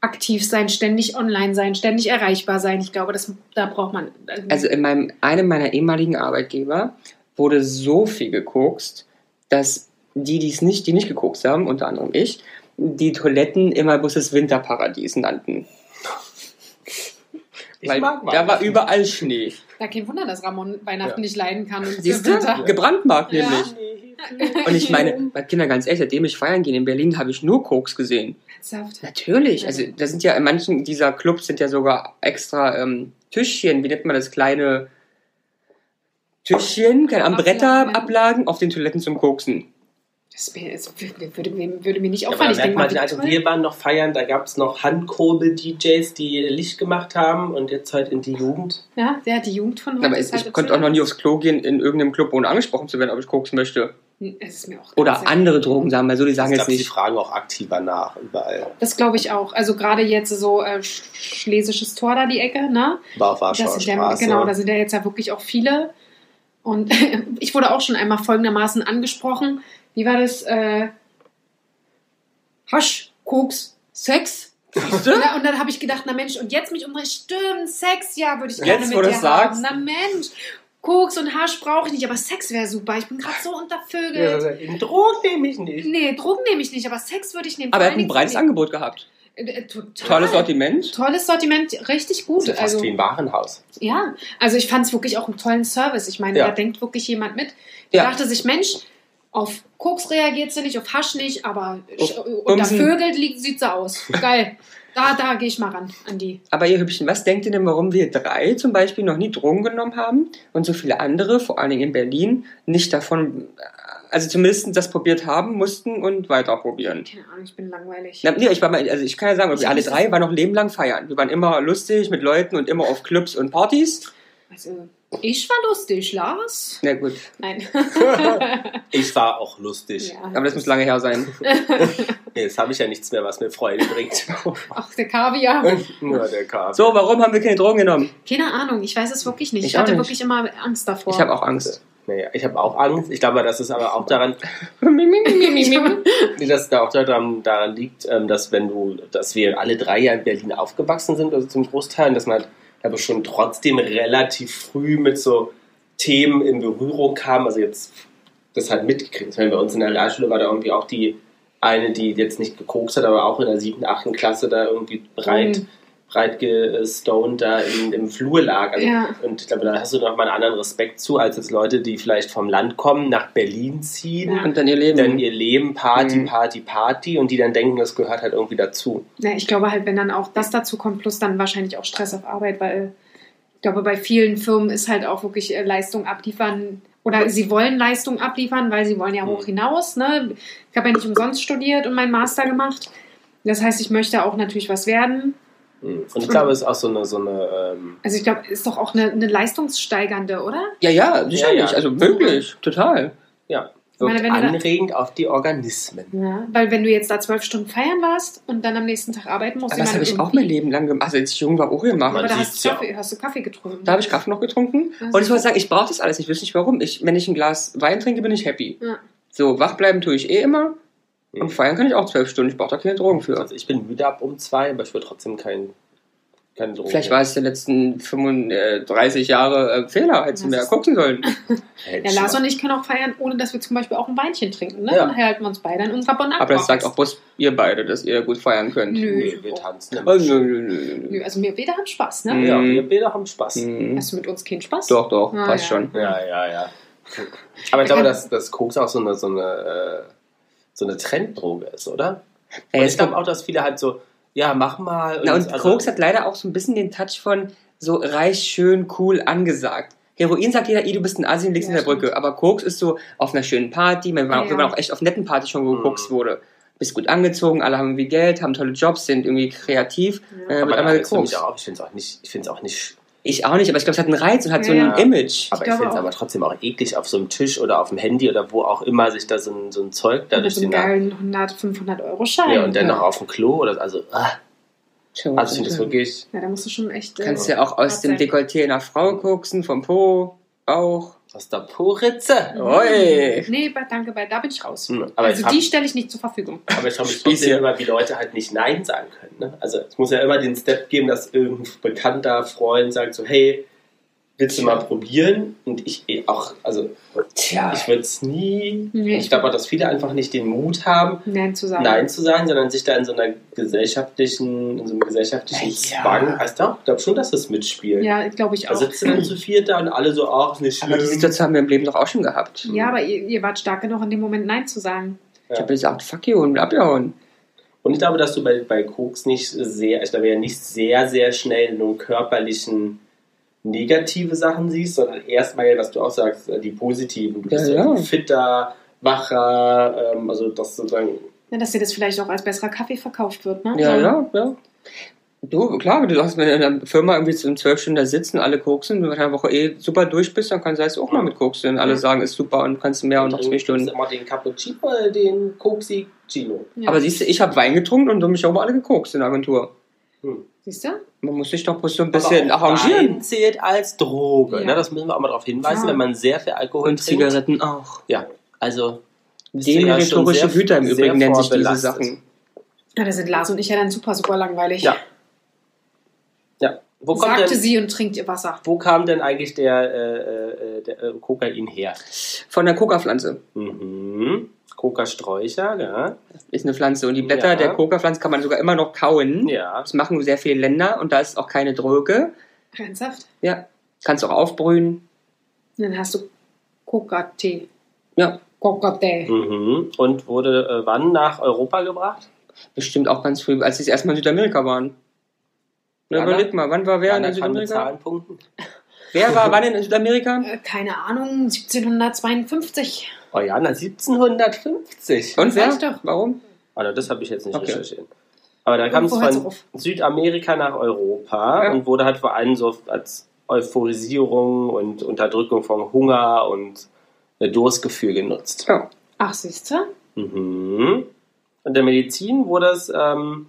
aktiv sein, ständig online sein, ständig erreichbar sein. Ich glaube, das, da braucht man. Also in meinem, einem meiner ehemaligen Arbeitgeber wurde so viel gekokst, dass die, die es nicht, die nicht gekokst haben, unter anderem ich, die Toiletten immer bloß das Winterparadies nannten. Ich Weil mag da war überall Schnee. da kein Wunder, dass Ramon Weihnachten Ja. nicht leiden kann. Und Siehst du? Winter- Gebrandmarkt Ja. nämlich. Und ich meine, bei Kinder ganz ehrlich, seitdem ich feiern gehe in Berlin, habe ich nur Koks gesehen. Ernsthaft? Natürlich. Also da sind ja in manchen dieser Clubs sind ja sogar extra ähm, Tischchen, wie nennt man das, kleine Tischchen, keine Ablagen. Bretterablagen auf den Toiletten zum Koksen. Das würde, würde, würde mir nicht Ja, aber auffallen. da ich merkt denke man, also wir waren noch feiern, da gab es noch Handkurbel-DJs, die Licht gemacht haben und jetzt halt in die Jugend. ja, der hat die Jugend von heute. Aber ist ich, halt ich konnte auch noch nie aufs Klo gehen in irgendeinem Club, ohne angesprochen zu werden, ob ich koksen möchte. Es ist mir auch Oder andere Drogen sagen wir so, die sagen ich jetzt nicht. fragen auch aktiver nach, überall. Das glaube ich auch. Also gerade jetzt so äh, Sch- Schlesisches Tor da die Ecke, ne? War auf Das ja, genau, da sind ja jetzt ja wirklich auch viele. Und ich wurde auch schon einmal folgendermaßen angesprochen. Wie war das? Äh, Hasch, Koks, Sex? Ja, und dann habe ich gedacht, na Mensch, und jetzt mich umdrehen, stimmt, Sex, ja, würde ich gerne Jetzt, mit dir haben. Na Mensch, Koks und Hasch brauche ich nicht, aber Sex wäre super. Ich bin gerade so untervögelt. Ja, Drogen nehme ich nicht. Nee, Drogen nehme ich nicht, aber Sex würde ich nehmen. Aber er hat ein breites Angebot gehabt. Äh, Total. Tolles Sortiment. Tolles Sortiment, richtig gut. Das ist ja fast Also, wie ein Warenhaus. ja, also ich fand es wirklich auch einen tollen Service. Ich meine, Ja. da denkt wirklich jemand mit. Der Ja. dachte sich, Mensch, auf Koks reagiert sie nicht, auf Hasch nicht, aber Auf unter. Vögel sieht sie aus. Geil. Da, da gehe ich mal ran an die. Aber ihr Hübschen, was denkt ihr denn, warum wir drei zum Beispiel noch nie Drogen genommen haben und so viele andere, vor allen Dingen in Berlin, nicht davon, also zumindest das probiert haben, mussten und weiter probieren? Keine Ahnung, ich bin langweilig. Na, nee, ich war mal, also ich kann ja sagen, Ich wir alle drei waren noch Leben lang feiern. Wir waren immer lustig mit Leuten und immer auf Clubs und Partys. Also, ich war lustig, Lars. Na gut, Nein. Ich war auch lustig. ja. aber das muss lange her sein. Nee, Jetzt habe ich ja nichts mehr, was mir Freude bringt. Ach, der Kaviar. Nur der Kaffee. So, warum haben wir keine Drogen genommen? Keine Ahnung, ich weiß es wirklich nicht. Ich, Ich auch hatte nicht. wirklich immer Angst davor. Ich habe auch Angst. Naja, ich habe auch Angst. Ich glaube, das ist aber auch daran, dass da auch daran, daran liegt, ähm, dass wenn du, dass wir alle drei ja in Berlin aufgewachsen sind, also zum Großteil, und dass man halt aber schon trotzdem relativ früh mit so Themen in Berührung kam, also jetzt das halt mitgekriegt. Ich meine, bei uns in der Realschule war da irgendwie auch die eine, die jetzt nicht gekokst hat, aber auch in der siebten, achten Klasse da irgendwie breit, Mhm. Breit gestoned da in, im Flur lag. Also, Ja. Und ich glaube, da hast du noch mal einen anderen Respekt zu, als jetzt Leute, die vielleicht vom Land kommen, nach Berlin ziehen Ja. Und dann ihr Leben. dann ihr Leben Party, Mhm. Party, Party und die dann denken, das gehört halt irgendwie dazu. Ja, ich glaube halt, wenn dann auch das dazu kommt, plus dann wahrscheinlich auch Stress auf Arbeit, weil ich glaube, bei vielen Firmen ist halt auch wirklich äh, Leistung abliefern oder sie wollen Leistung abliefern, weil sie wollen ja Mhm. hoch hinaus. Ne? Ich habe ja nicht umsonst studiert und meinen Master gemacht. Das heißt, ich möchte auch natürlich was werden. Mhm. Und ich glaube, es ist auch so eine, so eine ähm, Also ich glaube, ist doch auch eine, eine leistungssteigernde, oder? Ja, ja, sicherlich. Ja, ja. Also wirklich, total. ja, meine, wirkt da- anregend auf die Organismen. Ja. Weil wenn du jetzt da zwölf Stunden feiern warst und dann am nächsten Tag arbeiten musst, Aber das habe meine, ich auch mein Leben lang gemacht. Also als ich jung war, auch gemacht. Aber da hast du, ja Kaffee, hast du Kaffee getrunken. Da habe ich Kaffee noch getrunken. Das Und ich muss sagen, ich brauche das alles. Ich weiß nicht warum. Ich, wenn ich ein Glas Wein trinke, bin ich happy. Ja. So, wach bleiben tue ich eh immer. Mhm. Und feiern kann ich auch zwölf Stunden. Ich brauche da keine Drogen für. Also ich bin müde ab um zwei, aber ich will trotzdem kein, keine Drogen. Vielleicht war es die letzten 35 Jahre äh, Fehler. Hättest du Das mehr gucken sollen. Ja, Lars und ich können auch feiern, ohne dass wir zum Beispiel auch ein Weinchen trinken. Ne? Ja. Dann halten wir uns beide in unserer Bon Aber das sagt auch bloß ihr beide, dass ihr gut feiern könnt. Nö. Nee, wir tanzen. Oh, nö, nö, nö, nö. Nö, also wir beide haben Spaß, ne? Mhm. Ja, wir beide haben Spaß. Mhm. Hast du mit uns keinen Spaß? Doch, doch, Ah, passt ja. schon. Ja, ja, ja. Aber ich glaube, dass, dass Koks auch so eine, so eine, äh, so eine Trenddroge ist, oder? Ja, Und ich glaube auch, dass viele halt so, ja, mach mal. Na, und also- Koks hat leider auch so ein bisschen den Touch von so reich, schön, cool angesagt. Heroin sagt jeder, ey, du bist ein Asien, liegst Ja, in der Brücke. stimmt. Aber Koks ist so auf einer schönen Party, wenn man, Ja, wenn man auch echt auf netten Partys schon gekokst Mhm. wurde. Bist gut angezogen, alle haben irgendwie Geld, haben tolle Jobs, sind irgendwie kreativ. Ja. Äh, aber wird einmal gekokst. ich finde es auch nicht, ich finde es auch nicht Ich auch nicht, aber ich glaube, es hat einen Reiz und hat so Ja, ein ja. Image. Aber ich, glaube finde es aber trotzdem auch eklig, auf so einem Tisch oder auf dem Handy oder wo auch immer sich da so ein, so ein Zeug da Mit durch so einem den geilen 100, 500 Euro Schein. ja, und dann noch auf dem Klo oder so. also, ah, Tja, also ich finde das wirklich. Ja, da musst du schon echt. äh, Kannst ja auch aus dem sein. Dekolleté einer Frau koksen, vom Po, auch. Aus der Poritze. Oi! Nee, bei- danke, bei, da bin ich raus. Hm, Aber also ich hab- die stelle ich nicht zur Verfügung. Aber ich frage mich trotzdem immer, wie Leute halt nicht Nein sagen können. Ne? Also es muss ja immer den Step geben, dass irgendein bekannter Freund sagt so, hey, willst du mal probieren? Und ich eh auch, also Tja. ich würde es nie. Nee, ich glaube auch, dass viele einfach nicht den Mut haben, Nein zu sagen. Nein zu sagen, sondern sich da in so einer gesellschaftlichen, in so einem gesellschaftlichen Ja. Zwang, heißt doch, ich glaube schon, dass das mitspielt. Ja, glaube ich Da auch. sitzen dann zu viert da und alle so, ach, ist nicht Aber die schlimm. Situation haben wir im Leben doch auch schon gehabt. Ja, aber ihr, ihr wart stark genug, in dem Moment Nein zu sagen. Ich habe gesagt, fuck you und abgehauen. Und ich glaube, dass du bei, bei Koks nicht sehr, ich glaube ja nicht sehr, sehr schnell nur körperlichen negative Sachen siehst, sondern erstmal, was du auch sagst, äh, die positiven. Du bist Ja, ja, fitter, wacher, ähm, also das sozusagen. Ja, dass dir das vielleicht auch als besserer Kaffee verkauft wird, ne? Ja, ja, ja. Du, klar, du sagst, wenn du in einer Firma irgendwie zum zwölf Stunden da sitzen, alle koksen, wenn du in einer Woche eh super durch bist, dann kannst du auch mal mit koksen. Alle Ja. sagen, ist super und kannst mehr und noch zwei trinkst du Stunden. immer den Cappuccino oder den Koksicino. Ja. Aber siehst du, ich habe Wein getrunken und um mich auch alle gekokst in der Agentur. Hm. Siehst du? Man muss sich doch bloß so ein bisschen Aber auch arrangieren. Wein zählt als Droge. Ja. Ne? Das müssen wir auch mal darauf hinweisen, Ja. wenn man sehr viel Alkohol Und trinkt. Zigaretten auch. Ja, also ja Demeritorische sehr- Güter im Übrigen nennen sich diese. Sachen. Ja, da sind Lars und ich ja dann super, super langweilig. Ja. Ja. Wo kommt, sagte denn, sie und trinkt ihr Wasser. wo kam denn eigentlich der, äh, äh, der äh, Kokain her? Von der Coca-Pflanze. Mhm. Coca-Sträucher, ja. Ist eine Pflanze. Und die Blätter Ja. der Coca-Pflanze kann man sogar immer noch kauen. Ja. Das machen sehr viele Länder und da ist auch keine Droge. Ernsthaft? Ja. Kannst auch aufbrühen. Und dann hast du Coca-Tee. Ja. Coca-Tee. Mhm. Und wurde äh, wann nach Europa gebracht? Bestimmt auch ganz früh, als sie das erste Mal in Südamerika waren. Na, Ja, überleg mal, wann war wer in kann mit Südamerika? Zahlenpunkten. Wer war wann in Südamerika? Äh, keine Ahnung, 1752. Oh ja, na 1750. Und wer? doch. Warum? Also das habe ich jetzt nicht Okay. recherchiert. Aber da kam es von. Südamerika nach Europa Ja. und wurde halt vor allem so als Euphorisierung und Unterdrückung von Hunger und äh, Durstgefühl genutzt. Ja. Ach, siehst du? Mhm. In der Medizin wurde es ähm,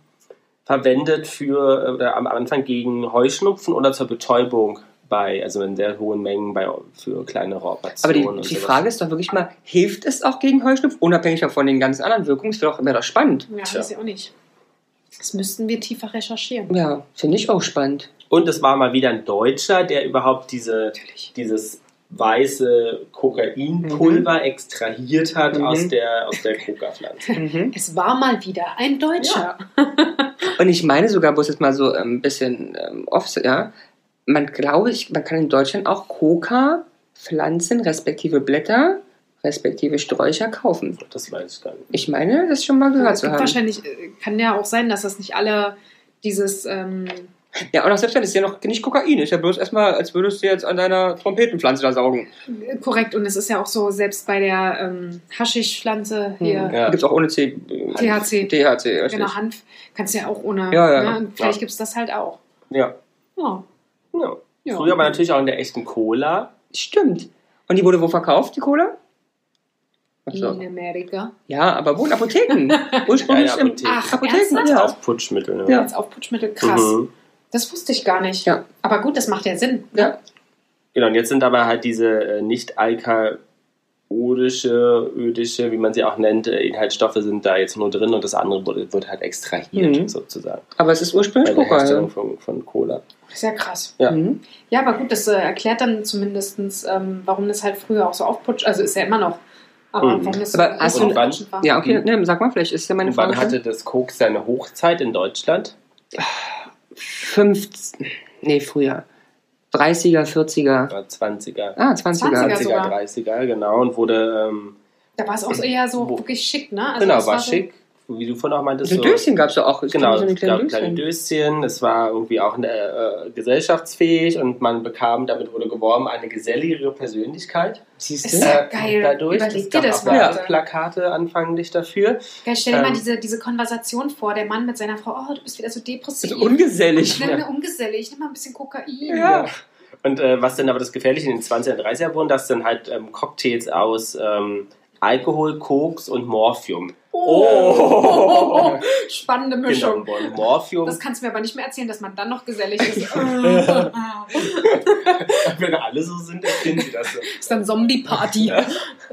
verwendet für äh, oder am Anfang gegen Heuschnupfen oder zur Betäubung bei, also in sehr hohen Mengen bei, für kleinere Aber Operationen. die, und die sowas. Frage ist doch wirklich mal, hilft es auch gegen Heuschnupfen, unabhängig von den ganzen anderen Wirkungen? Das wäre doch immer doch spannend. Ja, Tja. weiß ich auch nicht. Das müssten wir tiefer recherchieren. Ja, finde ich auch spannend. Und es war mal wieder ein Deutscher, der überhaupt diese, Natürlich. dieses weiße Kokainpulver extrahiert hat Mhm. aus der, aus der Coca-Pflanze. Mhm. Es war mal wieder ein Deutscher. Und ich meine sogar, wo es jetzt mal so ein bisschen ähm, off, ja, man glaube ich, man kann in Deutschland auch Coca, Pflanzen, respektive Blätter, respektive Sträucher kaufen. Das weiß ich gar nicht. Ich meine, das schon mal gehört es zu gibt haben. wahrscheinlich, äh, kann ja auch sein, dass das nicht alle dieses, ähm, Ja, und auch selbst wenn es ja noch nicht Kokain ist, ja bloß erstmal, als würdest du jetzt an deiner Trompetenpflanze da saugen. korrekt, und es ist ja auch so, selbst bei der ähm, Haschischpflanze hier, Ja. Gibt es auch ohne C. THC. THC, richtig. genau, Hanf, kannst du ja auch ohne, Ja, ja. Ne? Vielleicht Ja. gibt es das halt auch. Ja. Ja. Ja. Ja. Früher aber natürlich auch in der echten Cola. Stimmt. Und die wurde wo verkauft, die Cola? So. In Amerika. Ja, aber wo in Apotheken? Ursprünglich Ja, ja, im Apotheken. Ach, Apotheken, ernsthaft? ja. Als Putschmittel. Ne? Ja. Als Aufputschmittel, krass. Mhm. Das wusste ich gar nicht. Ja. Aber gut, das macht ja Sinn. Ja. Genau, und jetzt sind aber halt diese äh, nicht alkalodische, ödische, wie man sie auch nennt, äh, Inhaltsstoffe sind da jetzt nur drin und das andere wurde, wird halt extrahiert Mhm. sozusagen. Aber es ist Bei ursprünglich der Coca. Herstellung von, von Cola. Das ist ja krass. Ja. Mhm. Ja, aber gut, das äh, erklärt dann zumindest, ähm, warum das halt früher auch so aufputscht. Also ist ja immer noch. Aber Mhm. warum das Aber so hast du- war. Ja, okay, ne, sag mal, vielleicht ist ja meine Und wann Frage. hatte das Koks seine Hochzeit in Deutschland? 15, nee, früher. 30er, 40er. War 20er. Ah, 20er. 20er. 20er, sogar. 30er, genau. Und wurde, ähm, Da war es auch so eher so Wo- wirklich schick, ne? Also genau, das war so- schick. Wie du vorhin auch meintest. So Döschen gab es ja auch. Ich Genau, so es gab kleine kleine Döschen. Döschen, es war irgendwie auch eine, äh, gesellschaftsfähig und man bekam, damit wurde geworben, eine geselligere Persönlichkeit. Siehst Ist du? ja Äh, geil. Dadurch, Überleg es dir gab das auch mal. Werbeplakate anfänglich dafür. Geil, stell dir mal Ähm, diese, diese Konversation vor, der Mann mit seiner Frau, oh, du bist wieder so depressiv. Ist ungesellig. Nimm mir ungesellig, nimm mal ein bisschen Kokain. Ja. Und äh, was dann aber das Gefährliche in den 20er und 30er wurden, dass dann halt ähm, Cocktails aus ähm, Alkohol, Koks und Morphium. Oh. Spannende Genau, Mischung. wurden. Morphium, Das kannst du mir aber nicht mehr erzählen, dass man dann noch gesellig ist. wenn alle so sind, erzählen sie das so. ist dann Zombie-Party.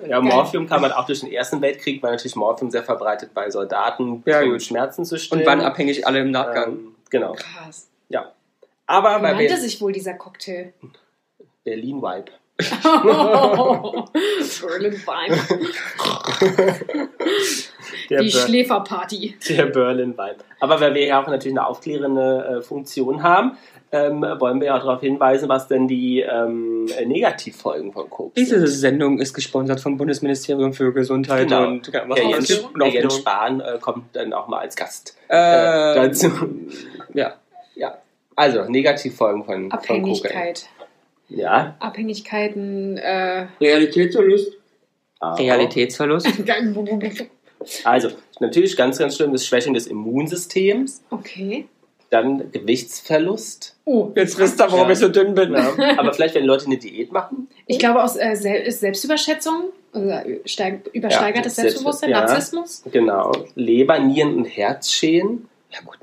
Ja, Morphium kam halt auch durch den Ersten Weltkrieg, weil natürlich Morphium sehr verbreitet bei Soldaten, Ja, um gut. Schmerzen zu stillen. Und wann abhängig alle im Nachgang. Ähm, genau. Krass. Ja. Aber Wie bei nannte sich wohl dieser Cocktail? Berlin Vibe. Berlin Vibe. Der, Die Ber Schläferparty. der Berlin Vibe. Aber weil wir ja auch natürlich eine aufklärende äh, Funktion haben, ähm, wollen wir ja auch darauf hinweisen, was denn die ähm, Negativfolgen von Koks Diese sind. Sendung ist gesponsert vom Bundesministerium für Gesundheit Genau. und was Der auch Jens, der Jens. Spahn äh, kommt dann auch mal als Gast Äh, äh, dazu. Ja. Ja. Also, Negativfolgen von, von. Abhängigkeit. Ja. Abhängigkeiten. Äh, Realitätsverlust. Realitätsverlust. Also, natürlich ganz, ganz schlimm ist Schwächung des Immunsystems, okay. dann Gewichtsverlust. Oh, Jetzt wisst ihr, warum Ja. ich so dünn bin. Ja. Aber vielleicht, wenn Leute eine Diät machen, Ich glaube, aus äh, Selbstüberschätzung, also steig, übersteigertes Ja, Selbstbewusstsein. Narzissmus. genau, Leber, Nieren und Herzschäden. Ja, gut.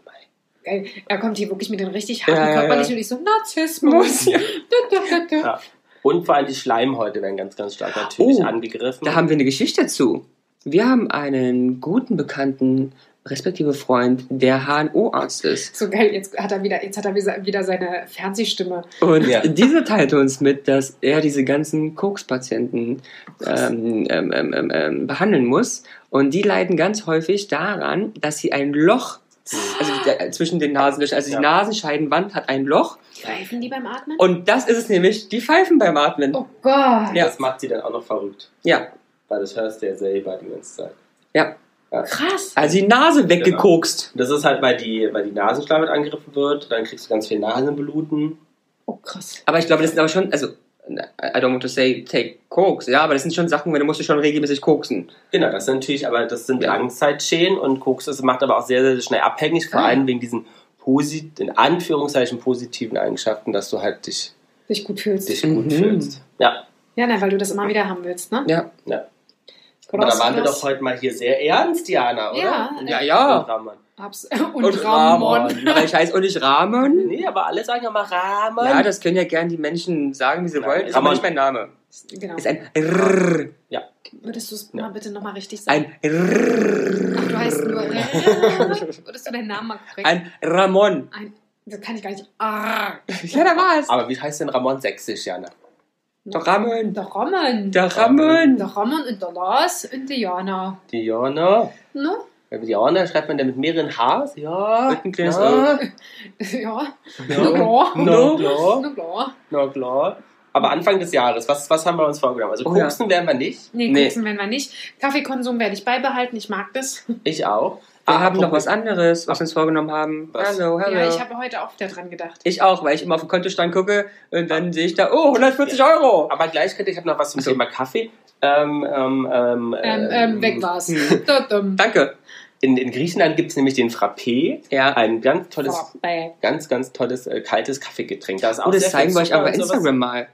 Geil. Er kommt hier wirklich mit den richtig harten Ja, ja, körperlichen ja. und ich so, Narzissmus. Ja. Da, da, da, da. Ja. Und vor allem die Schleimhäute werden ganz, ganz stark natürlich Oh, angegriffen. Da haben wir eine Geschichte zu. Wir haben einen guten Bekannten respektive Freund, der HNO-Arzt ist. So geil, jetzt hat er wieder, jetzt hat er wieder seine Fernsehstimme. Und Ja. dieser teilte uns mit, dass er diese ganzen Koks-Patienten ähm, ähm, ähm, ähm, behandeln muss. Und die leiden ganz häufig daran, dass sie ein Loch, also der, zwischen den Nasenlöchern, also Ja. die Nasenscheidenwand hat ein Loch. Pfeifen die beim Atmen? Und das ist es nämlich, die pfeifen beim Atmen. oh Gott. Ja. Das macht sie dann auch noch verrückt. Ja, Weil das hörst du ja selber die ganze Zeit. ja. Krass. Also die Nase weggekokst. Und das ist halt, weil die, weil die Nasenschleimhaut angegriffen wird, dann kriegst du ganz viel Nasenbluten. Oh krass. Aber ich glaube, das sind aber schon, also, I don't want to say take Koks, ja, aber das sind schon Sachen, du musst du schon regelmäßig koksen. Genau, das sind natürlich, aber das sind Ja. Langzeitschäden und Koks das macht aber auch sehr, sehr schnell abhängig, vor Ah. allem wegen diesen posit in Anführungszeichen positiven Eigenschaften, dass du halt dich, Dich gut fühlst. dich gut Mhm. fühlst. Ja, Ja, ne, weil du das immer wieder haben willst, ne? Ja. ja. Aber da waren wir doch heute mal hier sehr ernst, Diana, oder? Ja, Ja, äh, ja. Und Ramon. Abs und, Ramon. Aber ich heiße auch nicht Ramon. Nee, aber alle sagen ja mal Ramon. Ja, das können ja gern die Menschen sagen, wie sie Nein, wollen. Ist aber Ramon. nicht mein Name. Genau. Ist ein Rrrr. ja. Würdest du es Ja. mal bitte nochmal richtig sagen? Ein Rrrr. Ach, du heißt nur. Würdest du deinen Namen mal korrekt? Ein Ramon. Ein, das kann ich gar nicht. Ah. Ja, da war's. Aber wie heißt denn Ramon sächsisch, Jana? Der Ramon. Der Ramon. Der Ramon. Der Ramon und der Lars und die Jana. Diana. Ne? Bei Diana schreibt man da mit mehreren Hs. Ja. Mit ein kleines ja. Ja. Na klar. Na klar. Na klar. Na klar. Aber Anfang des Jahres, was, was haben wir uns vorgenommen? Also Oh ja. koksen werden wir nicht. Nee, Nee. koksen werden wir nicht. Kaffeekonsum werde ich beibehalten. Ich mag das. Ich auch. Wir Ah, haben noch was anderes, was wir uns vorgenommen haben. Was? Hallo, hallo. Ja, ich habe heute auch wieder dran gedacht. Ich auch, weil ich immer auf den Kontostand gucke und dann sehe ich da, oh, 140 Euro. Aber gleich könnte ich habe noch was zum so. Thema Kaffee. Ähm, ähm, ähm, Ähm, ähm, weg war's. Hm. Danke. In, in Griechenland gibt es nämlich den Frappé, Ja. ein ganz tolles, Vorbei. ganz, ganz tolles äh, kaltes Kaffeegetränk. Da ist auch Oh, das sehr zeigen wir euch aber. Instagram mal. Ähm,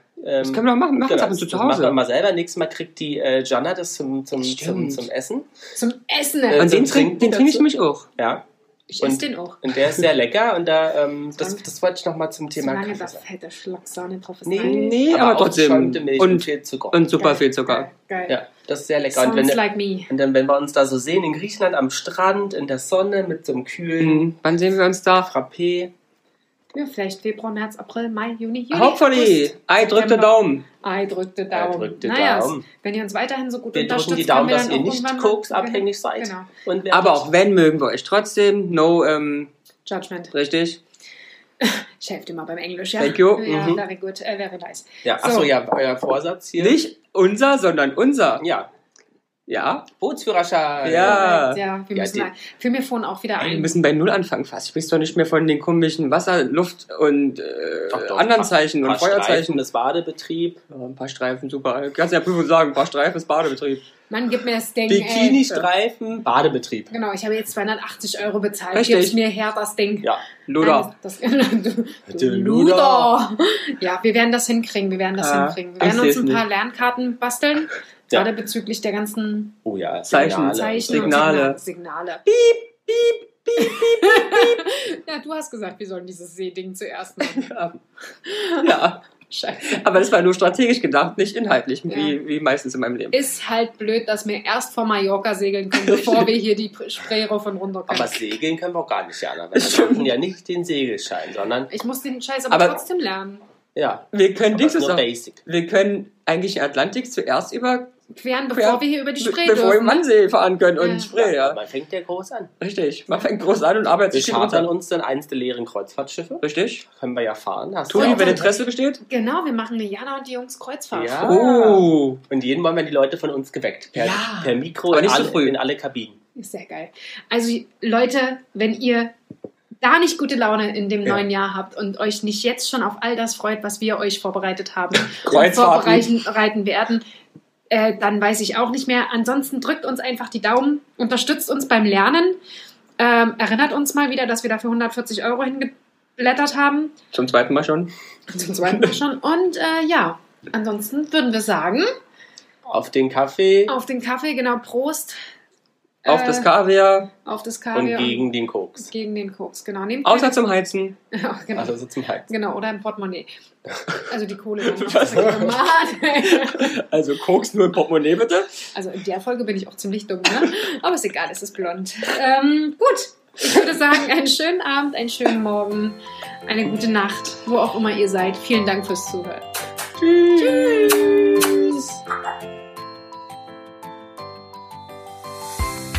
Das können wir doch machen. Machen es genau, ab und zu das zu machen wir Hause. mal selber. Nächstes Mal kriegt die äh, Jana das zum, zum, zum, zum Essen. Zum Essen. Äh, Und zum den Trinken trinke den trink ich nämlich auch. Ja. Ich und- esse den auch. Und der ist sehr lecker und da, ähm, das, das wollte ich noch mal zum Thema Solange Kaffee da sagen. fette Schlagsahne drauf ist. Nee, Nein. Nee, aber auch trotzdem. Milch Und- und viel Zucker. Und super Geil, viel Zucker. Geil. geil. ja, das ist sehr lecker. Und wenn, like me. und dann, wenn wir uns da so sehen in Griechenland am Strand, in der Sonne mit so einem kühlen Mhm. Wann sehen wir uns da? Frappé. Ja, vielleicht Februar, März, April, Mai, Juni, Juli. Hopefully. Ei, drückt den September. Daumen. Ei, drückt den Ei, Daumen. drückt den naja, Daumen. wenn ihr uns weiterhin so gut Wir unterstützt, drücken die Daumen, dass dann ihr auch nicht koksabhängig seid. Genau. Aber auch wenn, mögen wir euch trotzdem. No, ähm, Judgment. richtig. Ich helfe dir mal beim Englisch, ja? Thank you. Ja, Mhm. very good, äh, very nice. Ja, So. achso, ja, euer Vorsatz hier. Nicht unser, sondern unser. Ja, Ja. Bootsführerschein. Ja. Ja, wir Ja, müssen die- mal, für mir vorhin auch wieder Ey, wir ein. müssen bei Null anfangen fast. Sprichst doch nicht mehr von den komischen Wasser-, Luft- und äh, Doch, doch, anderen paar- Zeichen und paar Streifen Feuerzeichen. des Badebetrieb. Ja, ein paar Streifen, super. Kannst ja Prüfung sagen, ein paar Streifen ist Badebetrieb. Mann, gib mir das Ding. Ey. Bikini-Streifen, Badebetrieb. Genau, ich habe jetzt 280 Euro bezahlt. Richtig. Gib's mir her, das Ding. Ja. Luder. Nein, das, du, du Luder. Luder. Ja, wir werden das hinkriegen. Wir werden das Ja, hinkriegen. Wir werden uns ein paar nicht. Lernkarten basteln. Ja. Gerade bezüglich der ganzen Oh ja, Zeichen. Signale. Zeichen Signale. und Signale. Piep, piep, piep, piep. ja, du hast gesagt, wir sollen dieses Seeding zuerst machen. Ja. ja, Scheiße. aber das war nur strategisch gedacht, nicht inhaltlich, Ja. wie, wie meistens in meinem Leben. Ist halt blöd, dass wir erst vor Mallorca segeln können, bevor wir hier die Spree rauf und runter können. Aber segeln können wir auch gar nicht, Jana. Wir machen ja nicht den Segelschein, sondern ich muss den Scheiß aber, Aber- trotzdem lernen. ja, Wir können aber Dings nur sagen. basic. Wir können eigentlich den Atlantik zuerst über, Queren, bevor Quer- wir hier über die Spree bevor wir dürfen. ne? Mannsee fahren können und Ja. Spree, ja. Man fängt ja groß an. Richtig. Man fängt groß an und arbeitet Wir sich chartern runter. uns dann eins der leeren Kreuzfahrtschiffe. Richtig. Können wir ja fahren. Hast Toni, wenn Interesse besteht? Genau, wir machen eine Jana und die Jungs Kreuzfahrt. Ja. Oh. Und jeden Mal werden die Leute von uns geweckt. Per, Ja. per Mikro in nicht so alle, früh. in alle Kabinen. Ist sehr geil. Also Leute, wenn ihr da nicht gute Laune in dem Ja. neuen Jahr habt und euch nicht jetzt schon auf all das freut, was wir euch vorbereitet haben und Kreuzfahrten. vorbereiten reiten werden, äh, dann weiß ich auch nicht mehr. Ansonsten drückt uns einfach die Daumen, unterstützt uns beim Lernen, ähm, erinnert uns mal wieder, dass wir dafür 140 Euro hingeblättert haben. Zum zweiten Mal schon. Zum zweiten Mal schon. Und äh, ja, ansonsten würden wir sagen, Auf den Kaffee. auf den Kaffee, genau, Prost. Auf Äh, das Kaviar, Auf das Und Kaviar. gegen den Koks. gegen den Koks, genau. Nehmt außer keine- zum Heizen. Ja, genau. Also so zum Heizen. Genau, oder im Portemonnaie. Also die Kohle. Was? Also Koks nur im Portemonnaie bitte. Also in der Folge bin ich auch ziemlich dumm, ne? Aber ist egal, es ist blond. Ähm, gut, ich würde sagen, einen schönen Abend, einen schönen Morgen, eine gute Nacht, wo auch immer ihr seid. Vielen Dank fürs Zuhören. Tschüss.